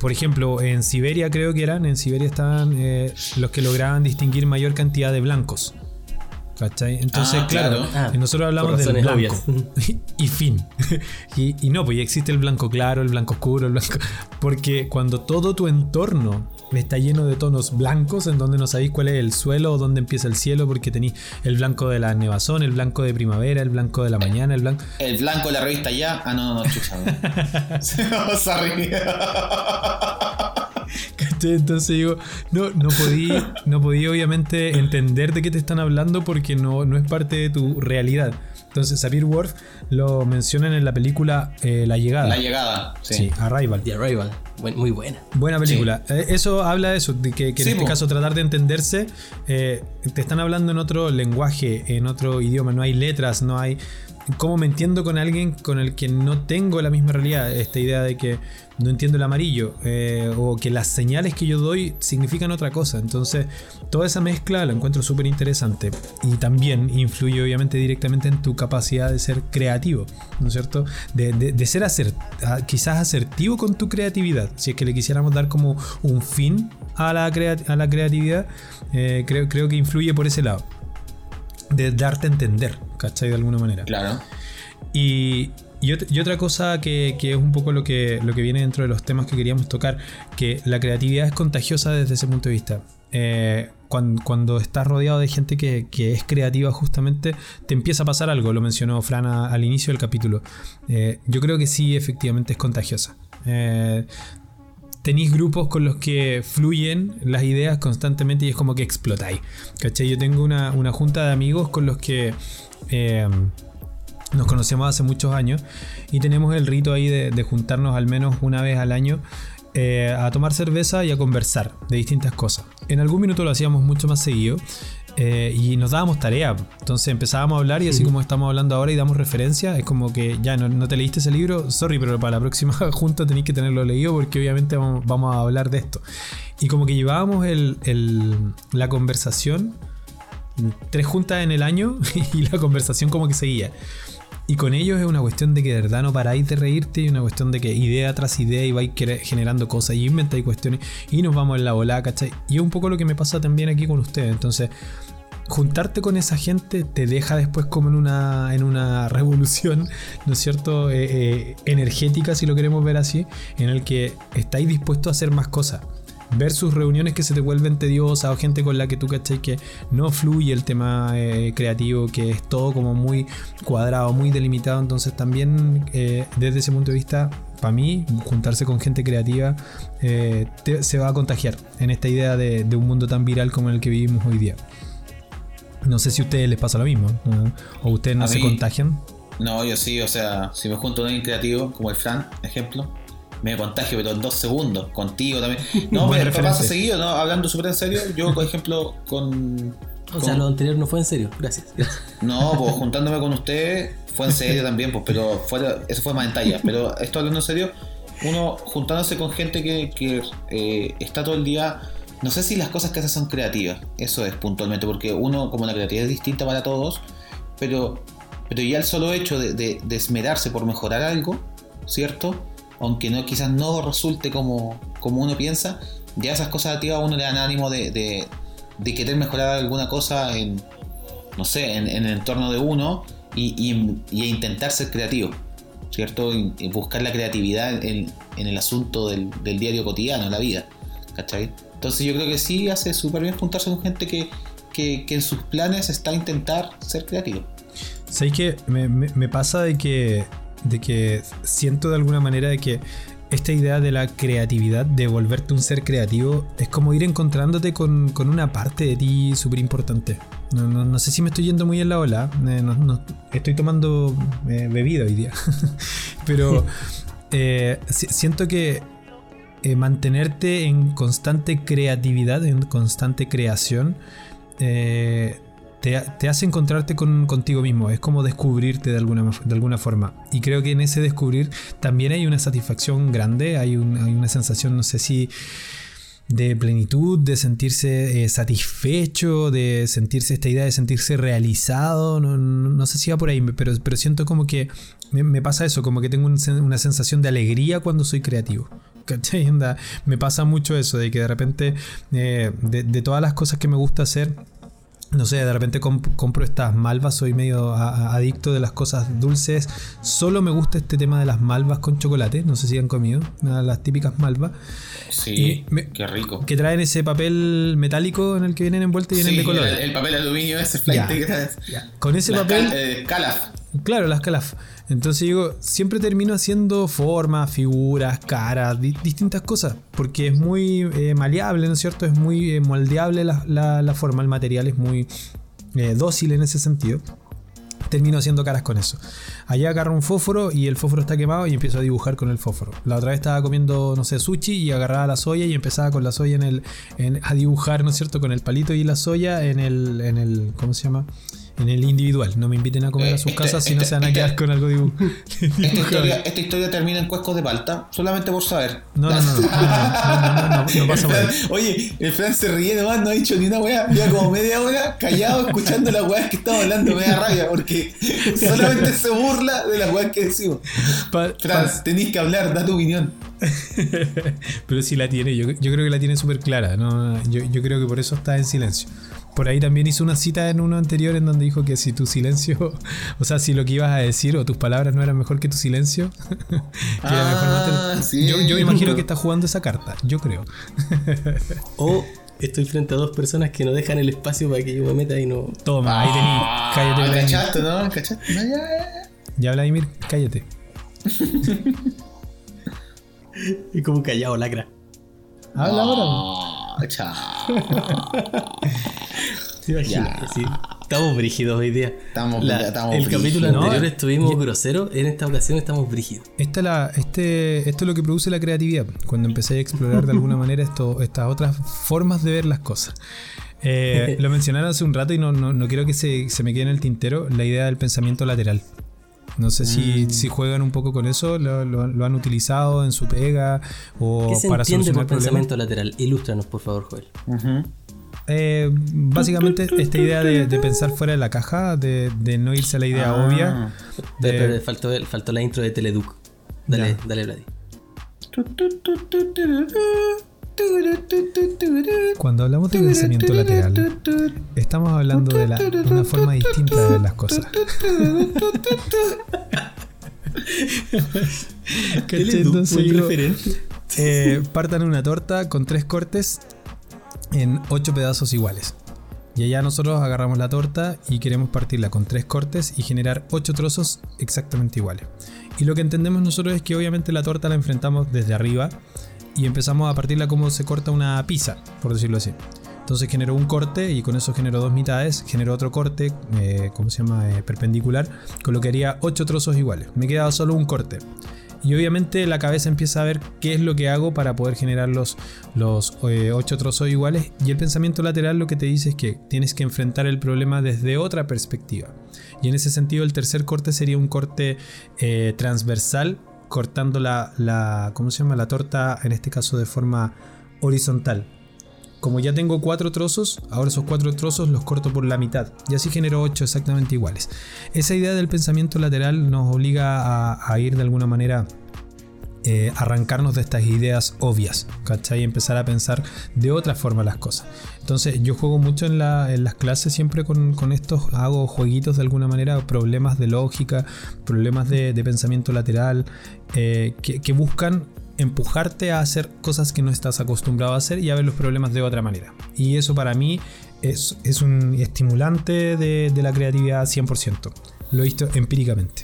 por ejemplo, en Siberia creo que eran, en Siberia estaban eh, los que lograban distinguir mayor cantidad de blancos. ¿Cachai? Entonces, ah, claro, ah, nosotros hablamos del blanco (laughs) y, fin. (laughs) y, y, no, pues ya existe el blanco claro, el blanco oscuro, el blanco. (laughs) Porque cuando todo tu entorno está lleno de tonos blancos en donde no sabéis cuál es el suelo o dónde empieza el cielo porque tenéis el blanco de la nevazón, el blanco de primavera, el blanco de la mañana, el blanco... El blanco de la revista ya. Ah, no, no, no, chucha. Se vamos (laughs) Entonces digo, no, no podí, no podí obviamente entender de qué te están hablando porque no, no es parte de tu realidad. Entonces, Sapir Worth lo mencionan en la película eh, La Llegada. La Llegada, sí. Arrival. The Arrival, muy buena. Buena película. Eh, eso habla de eso, de que, en este caso tratar de entenderse, eh, te están hablando en otro lenguaje, en otro idioma, no hay letras, no hay cómo me entiendo con alguien con el que no tengo la misma realidad. Esta idea de que no entiendo el amarillo eh, o que las señales que yo doy significan otra cosa. Entonces, toda esa mezcla la encuentro súper interesante y también influye obviamente directamente en tu capacidad de ser creativo, ¿no es cierto? De, ser quizás asertivo con tu creatividad. Si es que le quisiéramos dar como un fin a la, a la creatividad, eh, creo, creo que influye por ese lado de darte a entender, ¿cachai? De alguna manera. Claro. Y, otra cosa que, es un poco lo que, lo que viene dentro de los temas que queríamos tocar, que la creatividad es contagiosa desde ese punto de vista. Eh, cuando, estás rodeado de gente que, es creativa justamente, te empieza a pasar algo, lo mencionó Fran al inicio del capítulo. Eh, yo creo que sí, efectivamente es contagiosa. Eh, tenéis grupos con los que fluyen las ideas constantemente y es como que explotáis. ¿Cachai? Yo tengo una, junta de amigos con los que eh, nos conocemos hace muchos años y tenemos el rito ahí de, juntarnos al menos una vez al año eh, a tomar cerveza y a conversar de distintas cosas. En algún minuto lo hacíamos mucho más seguido eh, y nos dábamos tarea. Entonces empezábamos a hablar y así como estamos hablando ahora y damos referencia, es como que ya no, te leíste ese libro, sorry, pero para la próxima (laughs) junta tenéis que tenerlo leído porque obviamente vamos, a hablar de esto. Y como que llevábamos la conversación, tres juntas en el año (laughs) y la conversación como que seguía. Y con ellos es una cuestión de que de verdad no paráis de reírte y una cuestión de que idea tras idea y vais generando cosas y inventáis cuestiones y nos vamos en la bola, ¿cachai? Y es un poco lo que me pasa también aquí con ustedes. Entonces, juntarte con esa gente te deja después como en una, en una (laughs) revolución, ¿no es cierto? Eh, eh, energética, si lo queremos ver así, en el que estáis dispuestos a hacer más cosas ver sus reuniones que se te vuelven tediosas o gente con la que tú caché que no fluye el tema eh, creativo, que es todo como muy cuadrado, muy delimitado. Entonces también eh, desde ese punto de vista, para mí, juntarse con gente creativa eh, se va a contagiar en esta idea de, un mundo tan viral como el que vivimos hoy día. No sé si a ustedes les pasa lo mismo, o ustedes no se contagian. No, yo sí, o sea, si me junto con alguien creativo, como el Fran, ejemplo, me contagio, pero en dos segundos, contigo también. (laughs) No, me pasa seguido, ¿no? Hablando súper en serio, yo, por ejemplo, con. O sea, lo anterior no fue en serio, gracias. (laughs) No, pues juntándome con ustedes fue en serio también, pues, pero eso fue más en talla. Pero esto hablando en serio, uno juntándose con gente que, eh, está todo el día. No sé si las cosas que hace son creativas, eso es puntualmente, porque uno, como la creatividad es distinta para todos, pero, pero ya el solo hecho de, de esmerarse por mejorar algo, ¿cierto? Aunque quizás no resulte como, uno piensa, ya esas cosas activas a uno le dan ánimo de, querer mejorar alguna cosa en, no sé, en, el entorno de uno y, y, intentar ser creativo, ¿cierto? Y, buscar la creatividad en, el asunto del, diario cotidiano, la vida, ¿cachai? Entonces yo creo que sí hace súper bien juntarse con gente que, en sus planes está intentar ser creativo. ¿Sabéis que me, pasa de que, de que siento de alguna manera de que esta idea de la creatividad, de volverte un ser creativo, es como ir encontrándote con, una parte de ti súper importante. No, sé si me estoy yendo muy en la ola, eh, estoy tomando eh, bebida hoy día, (laughs) pero (laughs) eh, siento que mantenerte en constante creatividad, en constante creación, te, hace encontrarte con, contigo mismo, es como descubrirte de alguna, de alguna forma. Y creo que en ese descubrir también hay una satisfacción grande, hay, una sensación, no sé si de plenitud, de sentirse eh, satisfecho, de sentirse esta idea de sentirse realizado, no, sé si va por ahí, pero, pero siento como que me, pasa eso, como que tengo una sensación de alegría cuando soy creativo. (laughs) Me pasa mucho eso, de que de repente eh, de todas las cosas que me gusta hacer, no sé, de repente compro estas malvas, soy medio adicto de las cosas dulces. Solo me gusta este tema de las malvas con chocolate, no sé si han comido, las típicas malvas. Sí, qué rico. Que traen ese papel metálico en el que vienen envueltos y vienen de color. El, papel aluminio ese flight Con ese papel. Eh, calaf. Claro, las calaf. Entonces digo, siempre termino haciendo formas, figuras, caras, distintas cosas, porque es muy eh, maleable, ¿no es cierto? Es muy eh, moldeable la, forma, el material es muy eh, dócil en ese sentido. Termino haciendo caras con eso. Allá agarro un fósforo y el fósforo está quemado y empiezo a dibujar con el fósforo. La otra vez estaba comiendo, no sé, sushi y agarraba la soya y empezaba con la soya en el. a dibujar, ¿no es cierto? Con el palito y la soya en el. en el. ¿Cómo se llama? En el individual. No me inviten a comer a sus casas si no se van a quedar con algo de esta, historia, termina en cuescos de palta, solamente por saber. No, no, no, no, no, no, pasa Oye, el Fran se ríe nomás, no ha dicho ni una weá. Lleva como media hora callado escuchando las weas que estamos hablando. Me da rabia porque solamente se burla de las weas que decimos. Fran, tenéis que hablar, da tu opinión. Pero si la tiene, yo, yo creo que la tiene súper clara. ¿no? Yo, yo creo que por eso está en silencio. Por ahí también hizo una cita en uno anterior en donde dijo que si tu silencio, (laughs) o sea, si lo que ibas a decir o tus palabras no eran mejor que tu silencio, (laughs) ah, yo, yo, me imagino que está jugando esa carta, yo creo. o estoy frente a dos personas que no dejan el espacio para que yo me meta y no. Toma, ahí tení, ah, cállate, ¿Cachaste, no? ¿Cachaste? No, ya, ya. Ya, Vladimir, cállate. (laughs) y como callado, lacra. Habla ahora. Chao. Estamos brígidos hoy día. Estamos, el capítulo anterior estuvimos groseros, en esta ocasión estamos brígidos. Esta la, este, esto es lo que produce la creatividad. Cuando empecé a explorar de alguna manera esto, estas otras formas de ver las cosas. Eh, lo mencionaron hace un rato y no, no, quiero que se, se, me quede en el tintero la idea del pensamiento lateral. No sé si, mm. si, juegan un poco con eso, lo, lo, han utilizado en su pega o ¿Qué se para entiende por pensamiento lateral? Ilústranos, por favor, Joel. Eh, básicamente esta idea de, pensar fuera de la caja, de, no irse a la idea ah. obvia. Pero, faltó, faltó, la intro de Teleduc. Dale, dale, Vladi. Cuando hablamos de pensamiento lateral, estamos hablando de, una forma distinta de ver las cosas. (laughs) eh, partan una torta con tres cortes en ocho pedazos iguales. Y allá nosotros agarramos la torta y queremos partirla con tres cortes y generar ocho trozos exactamente iguales. Y lo que entendemos nosotros es que obviamente la torta la enfrentamos desde arriba y empezamos a partirla como se corta una pizza, por decirlo así. Entonces generó un corte y con eso generó dos mitades, generó otro corte, eh, ¿cómo se llama? Eh, perpendicular, con lo que haría ocho trozos iguales. Me quedaba solo un corte. Y obviamente la cabeza empieza a ver qué es lo que hago para poder generar los, los eh, ocho trozos iguales. Y el pensamiento lateral lo que te dice es que tienes que enfrentar el problema desde otra perspectiva. Y en ese sentido el tercer corte sería un corte transversal cortando la, ¿cómo se llama? La torta, en este caso de forma horizontal. Como ya tengo cuatro trozos, ahora esos cuatro trozos los corto por la mitad. Y así genero ocho exactamente iguales. Esa idea del pensamiento lateral nos obliga a, ir de alguna manera eh, arrancarnos de estas ideas obvias, ¿cachai? Y empezar a pensar de otra forma las cosas. Entonces yo juego mucho en, las clases siempre con, estos, hago jueguitos de alguna manera, problemas de lógica, problemas de, pensamiento lateral, eh, que, buscan empujarte a hacer cosas que no estás acostumbrado a hacer y a ver los problemas de otra manera. Y eso para mí es, un estimulante de, de la creatividad 100%. Lo he visto empíricamente.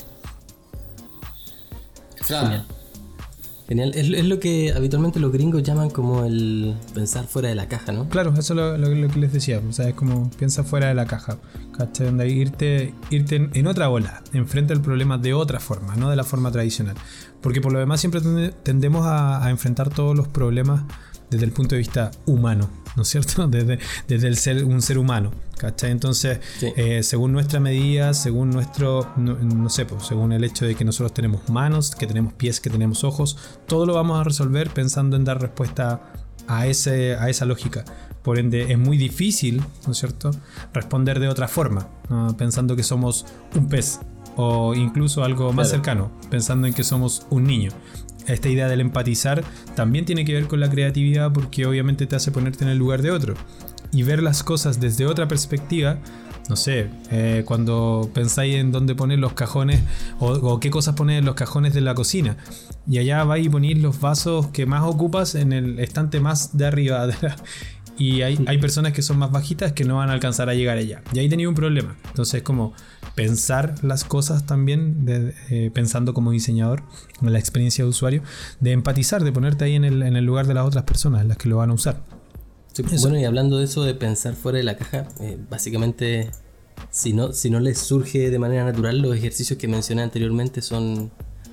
Genial. Es, lo que habitualmente los gringos llaman como el pensar fuera de la caja, ¿no? Claro, eso es lo, que les decía. O sea, es como piensa fuera de la caja. ¿Cachai? Donde irte, irte en, otra bola, enfrente al problema de otra forma, no de la forma tradicional. Porque por lo demás siempre tendemos a enfrentar todos los problemas desde el punto de vista humano, ¿no es cierto? (laughs) Desde, desde el ser, un ser humano, ¿cachai? Entonces, eh, según nuestra medida, según nuestro, no, sé, pues, según el hecho de que nosotros tenemos manos, que tenemos pies, que tenemos ojos, todo lo vamos a resolver pensando en dar respuesta a, ese, a esa lógica. Por ende, es muy difícil, ¿no es cierto?, responder de otra forma, pensando que somos un pez, o incluso algo más cercano, pensando en que somos un niño esta idea del empatizar también tiene que ver con la creatividad porque obviamente te hace ponerte en el lugar de otro y ver las cosas desde otra perspectiva. No sé, eh, cuando pensáis en dónde poner los cajones o, qué cosas poner en los cajones de la cocina. Y allá vais y ponéis los vasos que más ocupas en el estante más de arriba. y hay, hay, personas que son más bajitas que no van a alcanzar a llegar allá. Y ahí tenía un problema. Entonces, como pensar las cosas también, eh, pensando como diseñador en la experiencia de usuario, de empatizar, de ponerte ahí en el, lugar de las otras personas, las que lo van a usar. bueno, y hablando de eso de pensar fuera de la caja, eh, básicamente, si no, si no les surge de manera natural, los ejercicios que mencioné anteriormente son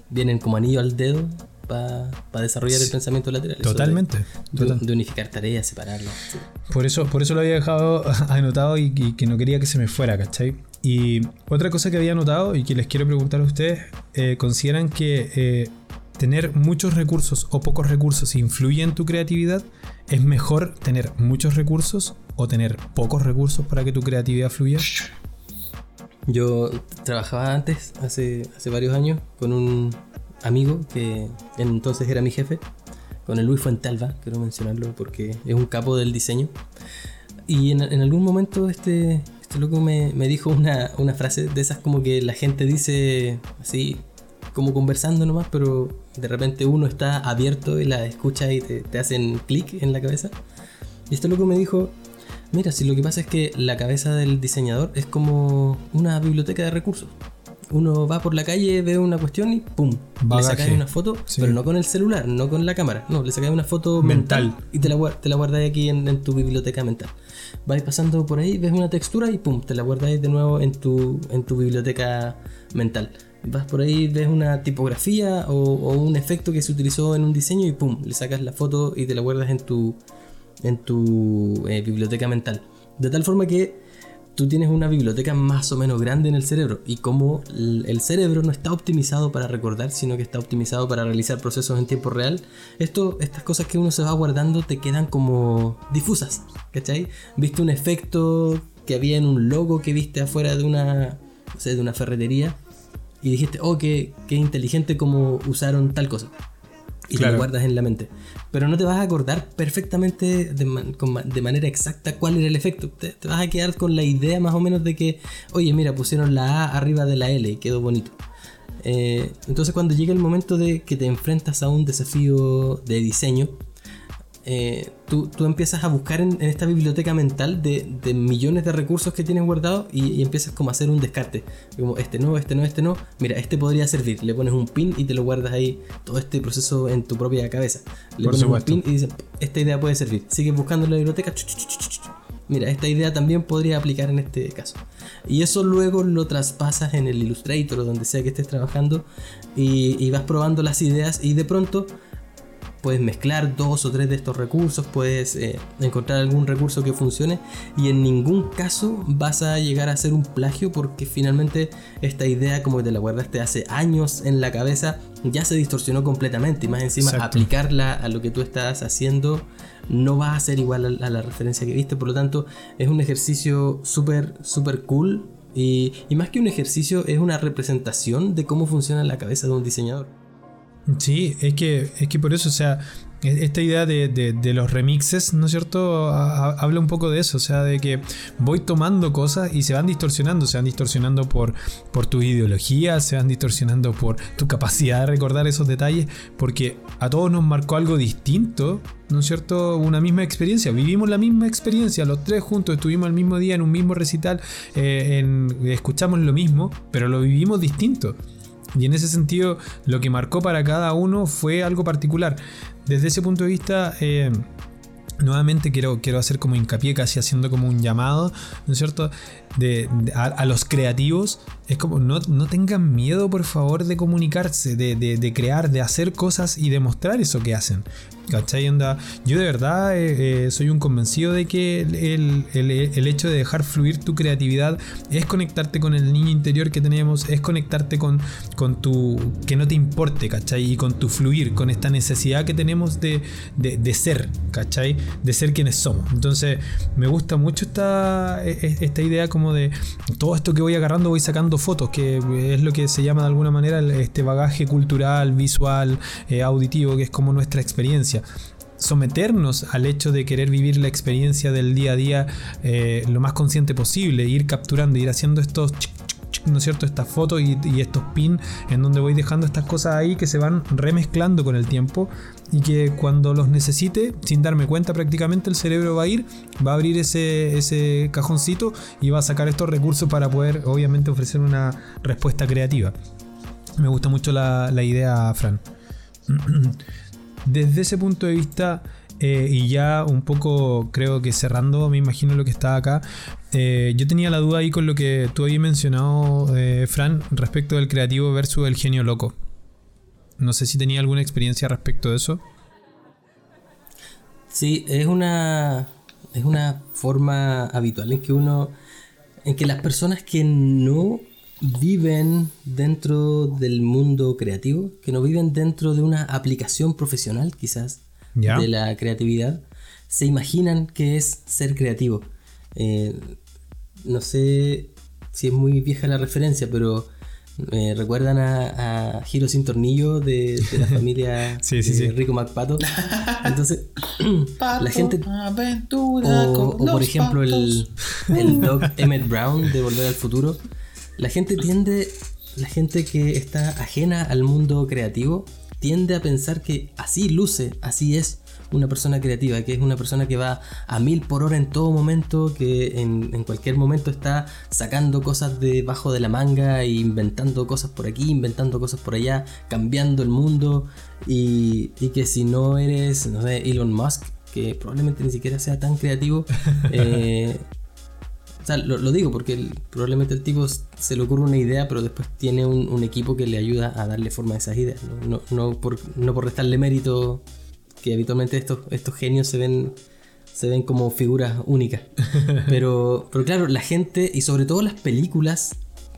vienen como anillo al dedo para desarrollar el pensamiento lateral. Totalmente. De, unificar tareas, separarlas. Por, eso, por eso lo había dejado (laughs) anotado y, y, que no quería que se me fuera, ¿cachai? Y otra cosa que había notado y que les quiero preguntar a ustedes, eh, ¿consideran que eh, tener muchos recursos o pocos recursos influye en tu creatividad? ¿Es mejor tener muchos recursos o tener pocos recursos para que tu creatividad fluya? Yo trabajaba antes, hace, hace varios años, con un amigo que entonces era mi jefe, con el Luis Fuentalva, quiero mencionarlo porque es un capo del diseño. Y en algún momento este, loco me, dijo una, frase de esas como que la gente dice así, como conversando nomás, pero de repente uno está abierto y la escucha y te, hacen clic en la cabeza. Y este loco me dijo, mira, si lo que pasa es que la cabeza del diseñador es como una biblioteca de recursos. Uno va por la calle, ve una cuestión y ¡pum! Le sacas una foto, pero no con el celular, no con la cámara. No, le sacas una foto mental, y te la, te la aquí en tu biblioteca mental vais pasando por ahí, ves una textura y pum, te la guardáis de nuevo en tu, en tu biblioteca mental. Vas por ahí, ves una tipografía o, un efecto que se utilizó en un diseño y pum, le sacas la foto y te la guardas en tu, en tu eh, biblioteca mental. De tal forma que tú tienes una biblioteca más o menos grande en el cerebro y como el cerebro no está optimizado para recordar, sino que está optimizado para realizar procesos en tiempo real, esto, estas cosas que uno se va guardando te quedan como difusas, ¿cachai? Viste un efecto que había en un logo que viste afuera de una, de una ferretería y dijiste, oh, qué, qué inteligente como usaron tal cosa y lo guardas en la mente. Pero no te vas a acordar perfectamente de, manera exacta cuál era el efecto. Te, vas a quedar con la idea más o menos de que, oye, mira, pusieron la A arriba de la L y quedó bonito. Eh, entonces cuando llega el momento de que te enfrentas a un desafío de diseño, eh, tú, empiezas a buscar en, esta biblioteca mental de, millones de recursos que tienes guardados y, empiezas como a hacer un descarte. Como este no, este no, este no. Mira, este podría servir. Le pones un pin y te lo guardas ahí todo este proceso en tu propia cabeza. Le pones un pin y dices, esta idea puede servir. Sigues buscando en la biblioteca. Mira, esta idea también podría aplicar en este caso. Y eso luego lo traspasas en el Illustrator o donde sea que estés trabajando y, y vas probando las ideas y de pronto puedes mezclar dos o tres de estos recursos, puedes eh, encontrar algún recurso que funcione y en ningún caso vas a llegar a hacer un plagio porque finalmente esta idea como te la guardaste hace años en la cabeza ya se distorsionó completamente y más encima aplicarla a lo que tú estás haciendo no va a ser igual a, la referencia que viste, por lo tanto es un ejercicio súper, súper cool y, y más que un ejercicio es una representación de cómo funciona la cabeza de un diseñador. Sí, es que, es que por eso, o sea, e-, esta idea de, los remixes, ¿no es cierto? habla un poco de eso, o sea, de que voy tomando cosas y se van distorsionando, se van distorsionando por, por tu ideología, se van distorsionando por tu capacidad de recordar esos detalles, porque a todos nos marcó algo distinto, ¿no es cierto? Una misma experiencia, vivimos la misma experiencia, los tres juntos estuvimos el mismo día en un mismo recital, eh, escuchamos lo mismo, pero lo vivimos distinto. Y en ese sentido, lo que marcó para cada uno fue algo particular. Desde ese punto de vista, eh, nuevamente quiero, quiero hacer como hincapié, casi haciendo como un llamado, ¿no es cierto? De, a, los creativos, es como no, tengan miedo, por favor, de comunicarse, de, de, crear, de hacer cosas y demostrar eso que hacen. ¿Cachai? yo de verdad eh, eh, soy un convencido de que el, hecho de dejar fluir tu creatividad es conectarte con el niño interior que tenemos, es conectarte con, con tu. que no te importe, ¿cachai? Y con tu fluir, con esta necesidad que tenemos de, ser, ¿cachai? De ser quienes somos. Entonces, me gusta mucho esta, e, e, esta idea como de todo esto que voy agarrando, voy sacando fotos, que es lo que se llama de alguna manera este bagaje cultural, visual, eh, auditivo, que es como nuestra experiencia someternos al hecho de querer vivir la experiencia del día a día eh, lo más consciente posible, ir capturando, ir haciendo estos, ¿no es cierto?, estas fotos y, estos pins en donde voy dejando estas cosas ahí que se van remezclando con el tiempo y que cuando los necesite, sin darme cuenta prácticamente, el cerebro va a ir, va a abrir ese, ese cajoncito y va a sacar estos recursos para poder, obviamente, ofrecer una respuesta creativa. Me gusta mucho la, la idea, Fran. (clears throat) Desde ese punto de vista, eh, y ya un poco creo que cerrando, me imagino lo que está acá, eh, yo tenía la duda ahí con lo que tú habías mencionado, eh, Fran, respecto del creativo versus el genio loco. No sé si tenía alguna experiencia respecto de eso. Sí, es una, es una forma habitual en que uno, en que las personas que no viven dentro del mundo creativo, que no viven dentro de una aplicación profesional quizás de la creatividad, se imaginan que es ser creativo. Eh, no sé si es muy vieja la referencia, pero me recuerdan a, a Giro sin tornillo de, la (laughs) familia Rico MacPato. Entonces, (laughs) la gente. o, por ejemplo, el, el Doc Emmett Brown de Volver al Futuro la gente tiende, la gente que está ajena al mundo creativo, tiende a pensar que así luce, así es una persona creativa, que es una persona que va a mil por hora en todo momento, que en, cualquier momento está sacando cosas debajo de la manga, e inventando cosas por aquí, inventando cosas por allá, cambiando el mundo, y, y que si no eres, no sé, Elon Musk, que probablemente ni siquiera sea tan creativo, (laughs) eh, o sea, lo, digo porque probablemente el tipo se le ocurre una idea, pero después tiene un, equipo que le ayuda a darle forma a esas ideas. No, no, por, no por restarle mérito, que habitualmente estos, estos genios se ven, se ven como figuras únicas. (laughs) Pero, pero claro, la gente, y sobre todo las películas,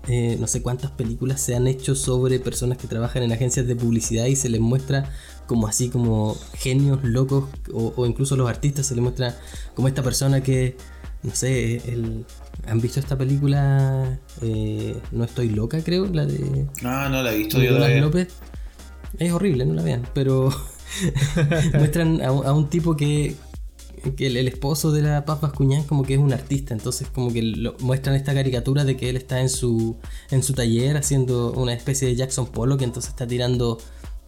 eh, no sé cuántas películas se han hecho sobre personas que trabajan en agencias de publicidad y se les muestra como así como genios locos o, o incluso los artistas se les muestra como esta persona que no sé, el, ¿han visto esta película? Eh, no estoy loca, creo, la de... Ah, no la he visto yo López. Es horrible, no la vean, pero (laughs) muestran a, un tipo que, que el, esposo de la Paz Bascuñán como que es un artista, entonces como que muestran esta caricatura de que él está en su, en su taller haciendo una especie de Jackson Polo que entonces está tirando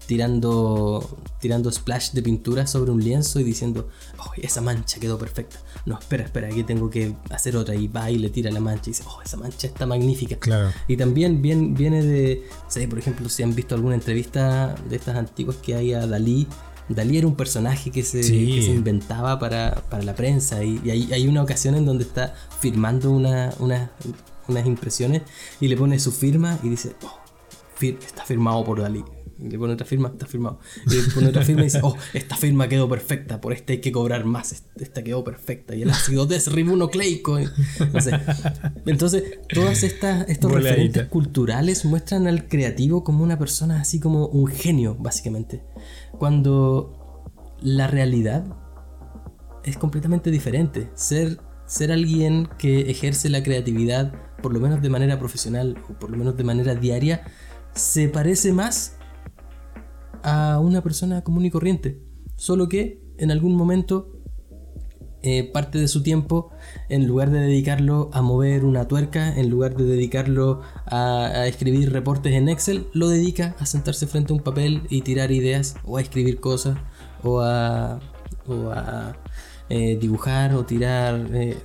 tirando tirando splash de pintura sobre un lienzo y diciendo, oh, esa mancha quedó perfecta no, espera, espera, aquí tengo que hacer otra. Y va y le tira la mancha y dice, oh, esa mancha está magnífica. Claro. Y también viene, viene de, sé, por ejemplo, si han visto alguna entrevista de estas antiguas que hay a Dalí. Dalí era un personaje que se, inventaba para, la prensa y, hay, una ocasión en donde está firmando una, unas impresiones y le pone su firma y dice, oh, está firmado por Dalí le pone otra firma, está firmado. Y le pone otra firma y dice, oh, esta firma quedó perfecta, por esta hay que cobrar más, esta quedó perfecta. Y el ácido desribonucleico. Entonces, entonces todas estas estos referentes culturales muestran al creativo como una persona así como un genio, básicamente. Cuando la realidad es completamente diferente. Ser, ser alguien que ejerce la creatividad, por lo menos de manera profesional o por lo menos de manera diaria, se parece más a una persona común y corriente. solo que en algún momento eh, parte de su tiempo, en lugar de dedicarlo a mover una tuerca, en lugar de dedicarlo a, escribir reportes en Excel, lo dedica a sentarse frente a un papel y tirar ideas, o a escribir cosas, o a, eh, dibujar, o tirar eh,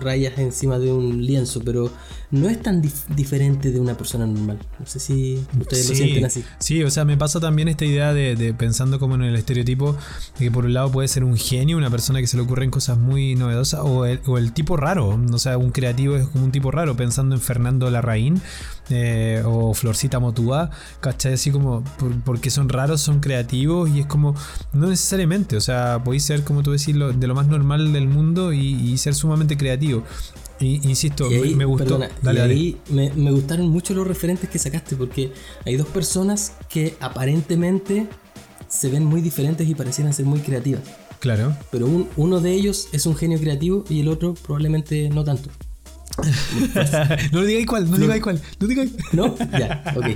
rayas encima de un lienzo, pero no es tan diferente de una persona normal. No sé si ustedes lo sienten así. Sí, o sea, me pasa también esta idea de, pensando como en el estereotipo, de que por un lado puede ser un genio, una persona que se le ocurren cosas muy novedosas, o el, tipo raro, o sea, un creativo es como un tipo raro, pensando en Fernando Larraín eh, o Florcita Motúa, ¿cachai? Así como, porque son raros, son creativos, y es como, no necesariamente, o sea, podéis ser, como tú decís, de lo más normal del mundo y, y ser sumamente creativo insisto, me, gustó. ahí me, gustaron mucho los referentes que sacaste porque hay dos personas que aparentemente se ven muy diferentes y parecieran ser muy creativas. Claro. Pero uno de ellos es un genio creativo y el otro probablemente no tanto. (laughs) no digáis cuál, no digáis cuál, no digáis. No, ya, ok.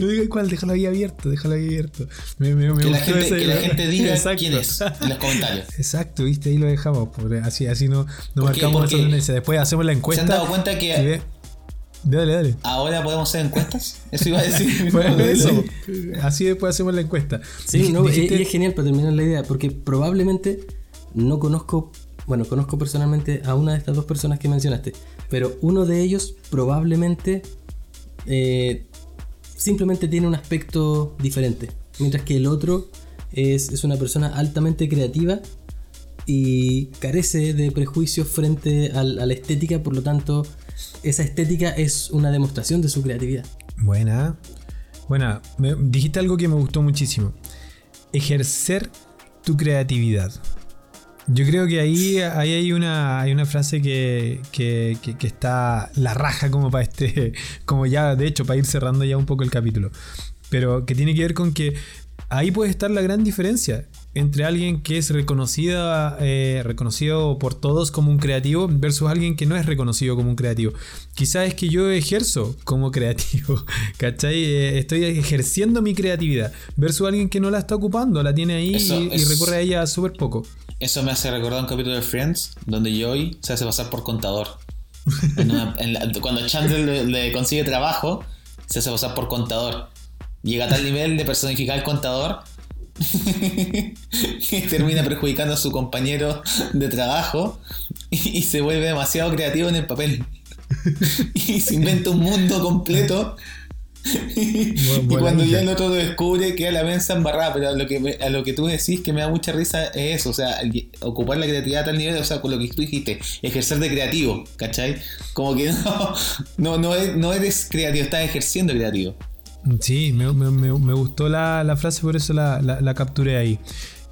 No digáis cuál, déjalo ahí abierto, déjalo ahí abierto. Me, me, me que, la gente, que la gente diga (laughs) quién es en los comentarios. Exacto, viste, ahí lo dejamos. Así, así no, no marcamos esa Después hacemos la encuesta. ¿Se han dado cuenta que. Dale, dale. Ahora podemos hacer encuestas. Eso iba a decir. (laughs) eso. Así después hacemos la encuesta. Sí, no, y es genial para terminar la idea, porque probablemente no conozco bueno, conozco personalmente a una de estas dos personas que mencionaste, pero uno de ellos probablemente eh, simplemente tiene un aspecto diferente, mientras que el otro es, una persona altamente creativa y carece de prejuicios frente a la estética, por lo tanto, esa estética es una demostración de su creatividad. Buena. Buena, dijiste algo que me gustó muchísimo. Ejercer tu creatividad. Yo creo que ahí, ahí hay, una, hay una frase que, que, está la raja como para este, (laughs) como ya, de hecho, para ir cerrando ya un poco el capítulo. Pero que tiene que ver con que ahí puede estar la gran diferencia entre alguien que es reconocida, eh, reconocido por todos como un creativo versus alguien que no es reconocido como un creativo. Quizás es que yo ejerzo como (laughs) creativo, ¿cachai? Eh, estoy ejerciendo mi creatividad versus alguien que no la está ocupando, la tiene ahí y, recurre a ella súper poco. Eso me hace recordar un capítulo de Friends donde Joey se hace pasar por contador. (laughs) cuando Chandler le, consigue trabajo, se hace pasar por contador. Llega a tal nivel de personificar al contador que (laughs) termina perjudicando a su compañero de trabajo y se vuelve demasiado creativo en el papel. (laughs) y se inventa un mundo completo (laughs) y cuando ya el otro lo descubre, queda la mensa embarrada. Pero a lo, que a lo que tú decís que me da mucha risa es eso, o sea, ocupar la creatividad a tal nivel, o sea, con lo que tú dijiste, ejercer de creativo, ¿cachai? Como que no, no, no, eres creativo, estás ejerciendo creativo. Sí, me, gustó la, frase, por eso la, capturé ahí.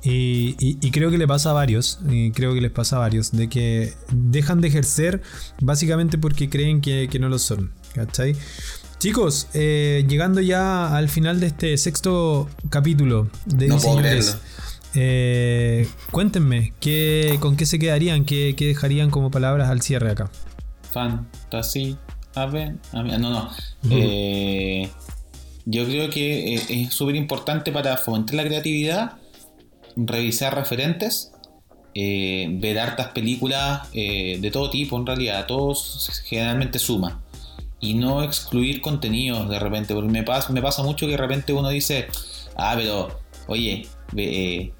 Y, creo que le pasa a varios, y creo que les pasa a varios, de que dejan de ejercer básicamente porque creen que, que no lo son, ¿cachai? Chicos, eh, llegando ya al final de este sexto capítulo de no eh, cuéntenme, ¿qué, ¿con qué se quedarían? ¿Qué, dejarían como palabras al cierre acá? Fantasy. A ver, no, no. Eh, yo creo que es súper importante para fomentar la creatividad, revisar referentes, ver hartas películas de todo tipo, en realidad, todos generalmente suma y no excluir contenidos de repente, porque me pasa, me pasa mucho que de repente uno dice, ah, pero, oye, ve, eh,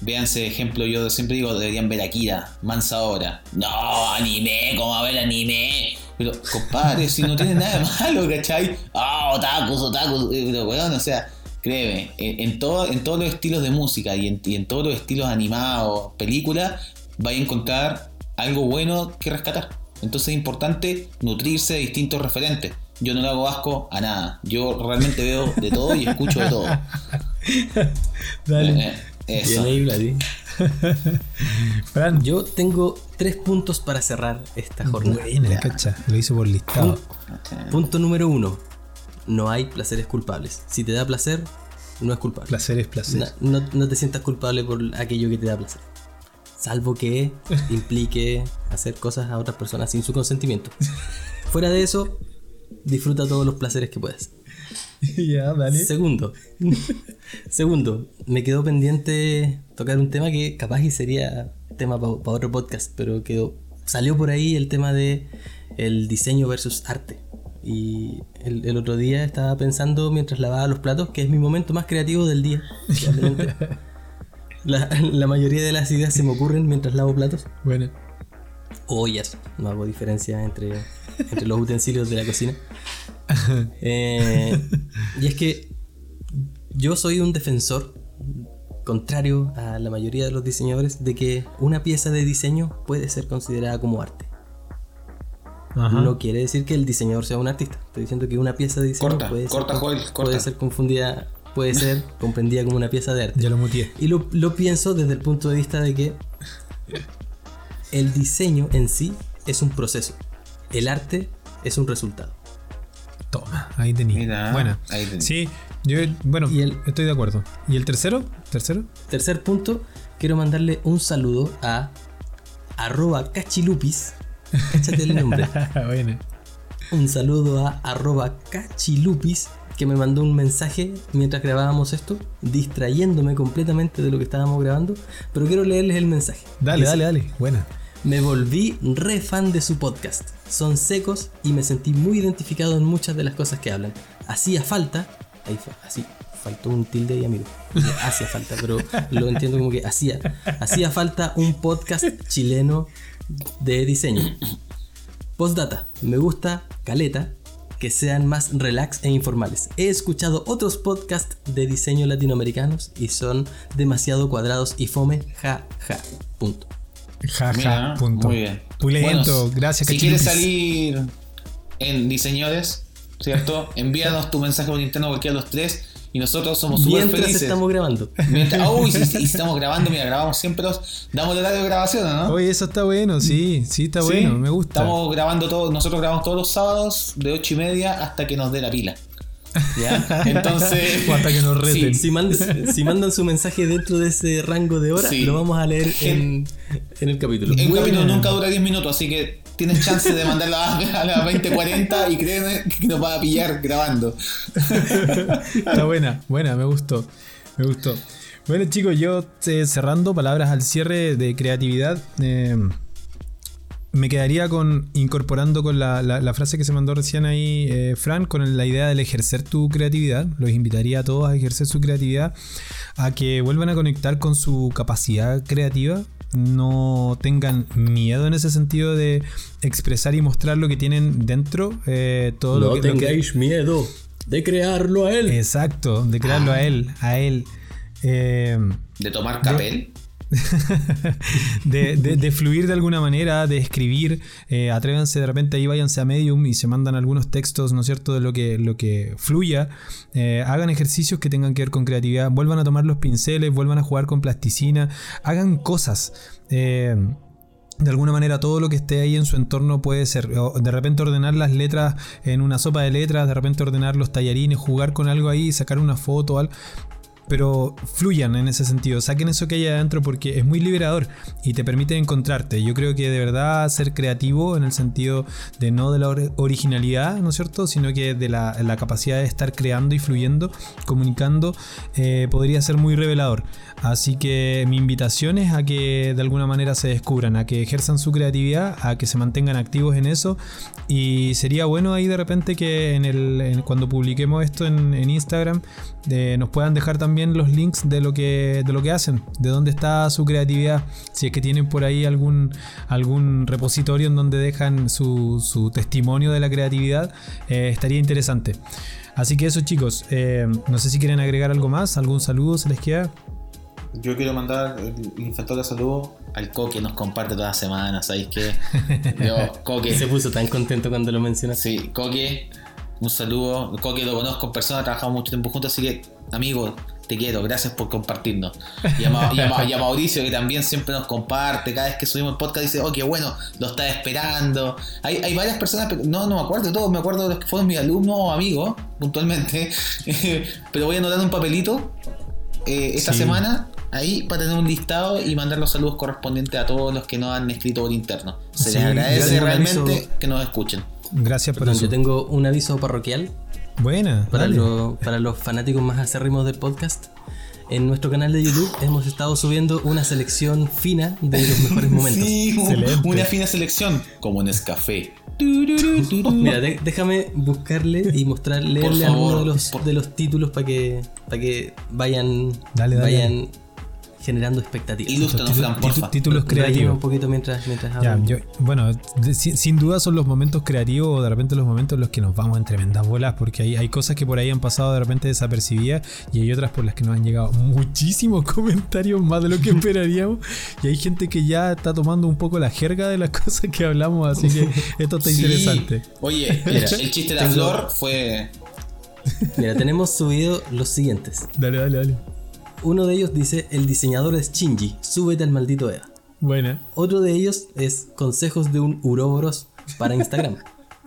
véanse ejemplo, yo siempre digo, deberían ver Akira, mansa ahora. No, anime, ¿cómo a ver anime? Pero, compadre, si no tiene nada de malo, ¿cachai? Ah, oh, otakus, otakus, eh, pero bueno, o sea, créeme, en, todo, en todos los estilos de música y en, y en todos los estilos animados, películas, vais a encontrar algo bueno que rescatar. Entonces es importante nutrirse de distintos referentes. Yo no le hago asco a nada. Yo realmente veo de todo y escucho de todo. (laughs) Dale. Eh, eso. (laughs) Fran. Yo tengo tres puntos para cerrar esta jornada. Buena, cacha. Lo hice por listado. Punto, número uno. No hay placeres culpables. Si te da placer, no es culpable. Placer es placer. no, no te sientas culpable por aquello que te da placer salvo que (laughs) implique hacer cosas a otras personas sin su consentimiento. Fuera de eso, disfruta todos los placeres que puedas. (laughs) ya, dale. Segundo. (laughs) Segundo, me quedó pendiente tocar un tema que capaz y sería tema para otro podcast, pero quedó, salió por ahí el tema de el diseño versus arte. Y el, otro día estaba pensando mientras lavaba los platos, que es mi momento más creativo del día. (laughs) la, la, mayoría de las ideas se me ocurren mientras lavo platos. Bueno. Ollas, no hago diferencia entre, entre los utensilios de la cocina. (laughs) Eh, y es que yo soy un defensor, contrario a la mayoría de los diseñadores, de que una pieza de diseño puede ser considerada como arte. No quiere decir que el diseñador sea un artista. Estoy diciendo que una pieza de diseño puede, ser, confundida, puede ser (laughs) comprendida como una pieza de arte. Ya lo mutié. Y lo, lo pienso desde el punto de vista de que el diseño en sí es un proceso. El arte es un resultado. Toma, ahí tenía. Bueno, sí, yo, bueno, estoy de acuerdo. ¿Y el tercero? ¿Tercero? Tercer punto, quiero mandarle un saludo a arroba cachilupis. Cáchate el nombre. (laughs) Un saludo a arroba cachilupis que me mandó un mensaje mientras grabábamos esto, distrayéndome completamente de lo que estábamos grabando, pero quiero leerles el mensaje. Dale, dale, dale, buena. Me volví re fan de su podcast. Son secos y me sentí muy identificado en muchas de las cosas que hablan. Hacía falta, ahí fue, así, faltó un tilde y amigo. (laughs) Hacía falta, pero lo entiendo como que hacía. Hacía falta un podcast chileno de diseño. Postdata, me gusta Caleta, que sean más relax e informales. He escuchado otros podcasts de diseño latinoamericanos y son demasiado cuadrados y fome, ja, ja, punto. Jaja, punto. Muy bien. gracias. Si quieres salir en diseñadores, ¿cierto? Envíanos tu mensaje por interno cualquiera de los tres y nosotros somos súper felices. estamos grabando. (laughs) uy, si, estamos grabando, mira, grabamos siempre, damos el horario de grabación, ¿no? Oye, eso está bueno, sí, sí está bueno, me gusta. Estamos grabando todo, nosotros grabamos todos los sábados de 8 y media hasta que nos dé la pila. ¿Ya? (laughs) Entonces. hasta que nos reten. si, mandan, su mensaje dentro de ese rango de horas, lo vamos a leer en, el capítulo. El capítulo nunca dura 10 minutos, así que tienes chance de mandarlo a, las 20.40 y créeme que nos va a pillar grabando. Está buena, buena, me gustó. Me gustó. Bueno, chicos, yo eh, cerrando palabras al cierre de creatividad. Eh, me quedaría con incorporando con la, frase que se mandó recién ahí, eh, Fran, con la idea del ejercer tu creatividad. Los invitaría a todos a ejercer su creatividad, a que vuelvan a conectar con su capacidad creativa. No tengan miedo en ese sentido de expresar y mostrar lo que tienen dentro. Eh, todo no lo que, tengáis miedo de crearlo a él. Exacto, de crearlo a ah. él, a él. Eh, de tomar papel. (laughs) de, fluir de alguna manera, de escribir. Eh, atrévanse de repente ahí, váyanse a Medium y se mandan algunos textos, ¿no es cierto?, de lo que, lo que fluya. Eh, hagan ejercicios que tengan que ver con creatividad. Vuelvan a tomar los pinceles, vuelvan a jugar con plasticina. Hagan cosas. Eh, de alguna manera todo lo que esté ahí en su entorno puede ser. De repente ordenar las letras en una sopa de letras, de repente ordenar los tallarines, jugar con algo ahí, sacar una foto, pero fluyan en ese sentido, saquen eso que hay adentro porque es muy liberador y te permite encontrarte. Yo creo que de verdad ser creativo en el sentido de no de la originalidad, ¿no es cierto?, sino que de la, capacidad de estar creando y fluyendo, comunicando, eh, podría ser muy revelador. Así que mi invitación es a que de alguna manera se descubran, a que ejerzan su creatividad, a que se mantengan activos en eso. Y sería bueno ahí de repente que en el, cuando publiquemos esto en, Instagram eh, nos puedan dejar también los links de lo, que, de lo que hacen, de dónde está su creatividad. Si es que tienen por ahí algún, algún repositorio en donde dejan su, testimonio de la creatividad, eh, estaría interesante. Así que eso chicos, eh, no sé si quieren agregar algo más, algún saludo se les queda. Yo quiero mandar el infector saludo al Coque, nos comparte todas las semanas, ¿sabéis qué? (laughs) Yo, Coque. Se puso tan contento cuando lo mencionas. Sí, Coque, un saludo. Coque lo conozco en persona, trabajamos mucho tiempo juntos, así que, amigo, te quiero, gracias por compartirnos. Y a, Mauricio, que también siempre nos comparte, cada vez que subimos el podcast dice, oh, qué bueno, lo está esperando. Hay, hay varias personas, pero no, no me acuerdo de todos, me acuerdo de los que fueron mis alumnos o amigos, puntualmente. (laughs) pero voy a anotar un papelito eh, esta semana ahí para tener un listado y mandar los saludos correspondientes a todos los que nos han escrito por interno. Se les agradece realmente que nos escuchen. Gracias por eso. Yo tengo un aviso parroquial. Buena. Para, para los fanáticos más acérrimos del podcast, en nuestro canal de YouTube hemos estado subiendo una selección fina de los mejores (laughs) momentos. Sí, una fina selección, como en Escafé. (laughs) Mira, déjame buscarle y mostrarle algunos de los, de los títulos para que, para que vayan, vayan generando expectativas. Títulos creativos. Un poquito mientras, mientras bueno, sin, duda son los momentos creativos o de repente los momentos en los que nos vamos en tremendas bolas, porque hay, hay cosas que por ahí han pasado de repente desapercibidas y hay otras por las que nos han llegado muchísimos (laughs) comentarios más de lo que esperaríamos. y hay gente que ya está tomando un poco la jerga de las (laughs) cosas que hablamos, así que esto está interesante. Oye, (laughs) el chiste de la flor fue. Mira, tenemos subido los siguientes. Dale, dale, dale. Uno de ellos dice, el diseñador es Shinji, súbete al maldito EA. Buena. Otro de ellos es consejos de un Uroboros para Instagram.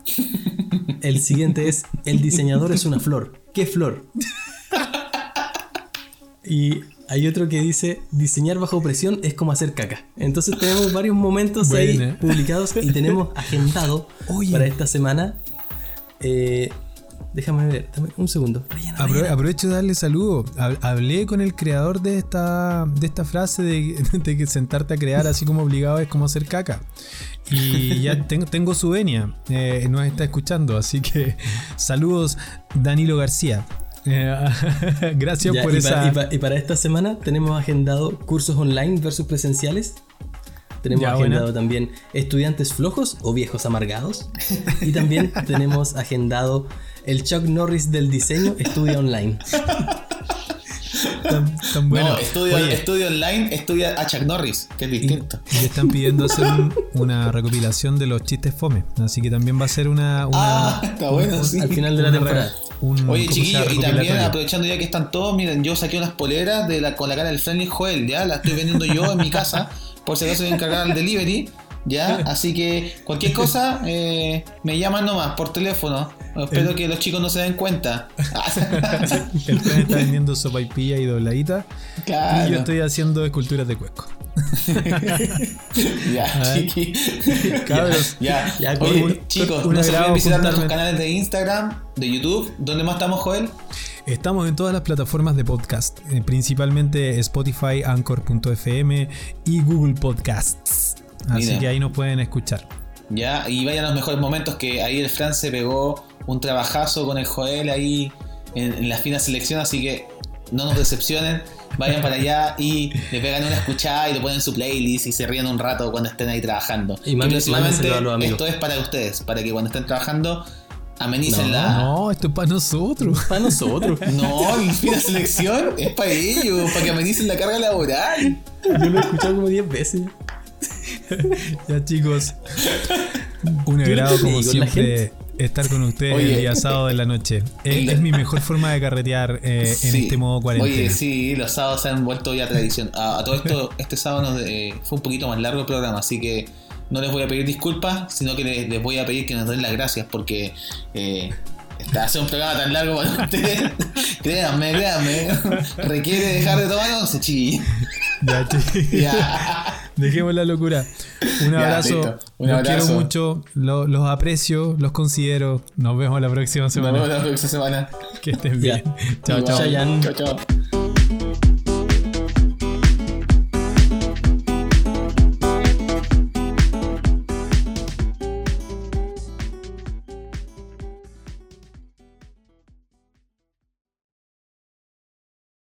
(laughs) el siguiente es, el diseñador es una flor. ¿Qué flor? y hay otro que dice, diseñar bajo presión es como hacer caca. Entonces tenemos varios momentos ahí publicados y tenemos agendado para esta semana eh, Déjame ver, un segundo. Aprovecho de darle saludo. Hablé con el creador de esta, de esta frase (laughs) de, que sentarte a crear así como obligado es como hacer caca. Y ya (laughs) tengo, su venia, eh, nos está escuchando, así que saludos Danilo García. Eh, (laughs) gracias por esa. y para esta semana tenemos agendado cursos online versus presenciales. Tenemos agendado también estudiantes flojos o viejos amargados. Y también tenemos agendado el Chuck Norris del diseño estudia online. Tan, bueno. No, estudio, online, estudia a Chuck Norris, que es distinto. Y, le están pidiendo hacer una recopilación de los chistes fome. Así que también va a ser una. ah, está bueno, sí. Al final de la temporada. Oye, chiquillos, y también aprovechando ya que están todos, miren, yo saqué unas poleras de la, con la cara del Friendly Joel, ya la estoy vendiendo yo en mi casa, por si acaso voy a encargar el delivery. ¿Ya? (laughs) Así que cualquier cosa, eh, me llaman nomás por teléfono. Espero que los chicos no se den cuenta. el tren está vendiendo sopaipilla y dobladita. Y yo estoy haciendo esculturas de cuesco. (laughs) ya, chiqui. (laughs) Ya, ya. Oye, chicos, no se olviden visitar nuestros canales de Instagram, de YouTube. ¿Dónde más estamos, Joel? Estamos en todas las plataformas de podcast, eh, principalmente Spotify, Anchor.fm y Google Podcasts. Así que ahí nos pueden escuchar. Ya, y vayan los mejores momentos que ahí el Fran se pegó un trabajazo con el Joel ahí en, la fina selección, así que no nos decepcionen. Vayan para allá y le pegan una escuchada y lo ponen en su playlist y se ríen un rato cuando estén ahí trabajando. Y, esto es para ustedes, para que cuando estén trabajando amenícenla. No, no, esto es para nosotros. Para nosotros. (laughs) no, la fina selección es para ellos, para que amenicen la carga laboral. Yo lo he escuchado como 10 veces. (laughs) ya chicos, un agrado como siempre estar con ustedes el día sábado de la noche. (laughs) Es, mi mejor forma de carretear eh, en este modo cuarentena. Oye, sí, los sábados se han vuelto ya tradición. A, todo esto, este sábado eh, fue un poquito más largo el programa, así que no les voy a pedir disculpas, sino que les, voy a pedir que nos den las gracias porque eh, hacer un programa tan largo para ustedes, (laughs) créanme, créanme, requiere dejar de tomar once, chi. Ya, ya. (laughs) Dejemos la locura. Un abrazo. los quiero mucho. Los, aprecio. Los considero. Nos vemos la próxima semana. Nos vemos la próxima semana. Que estén bien. (laughs) Chao, chao. Chao, chao.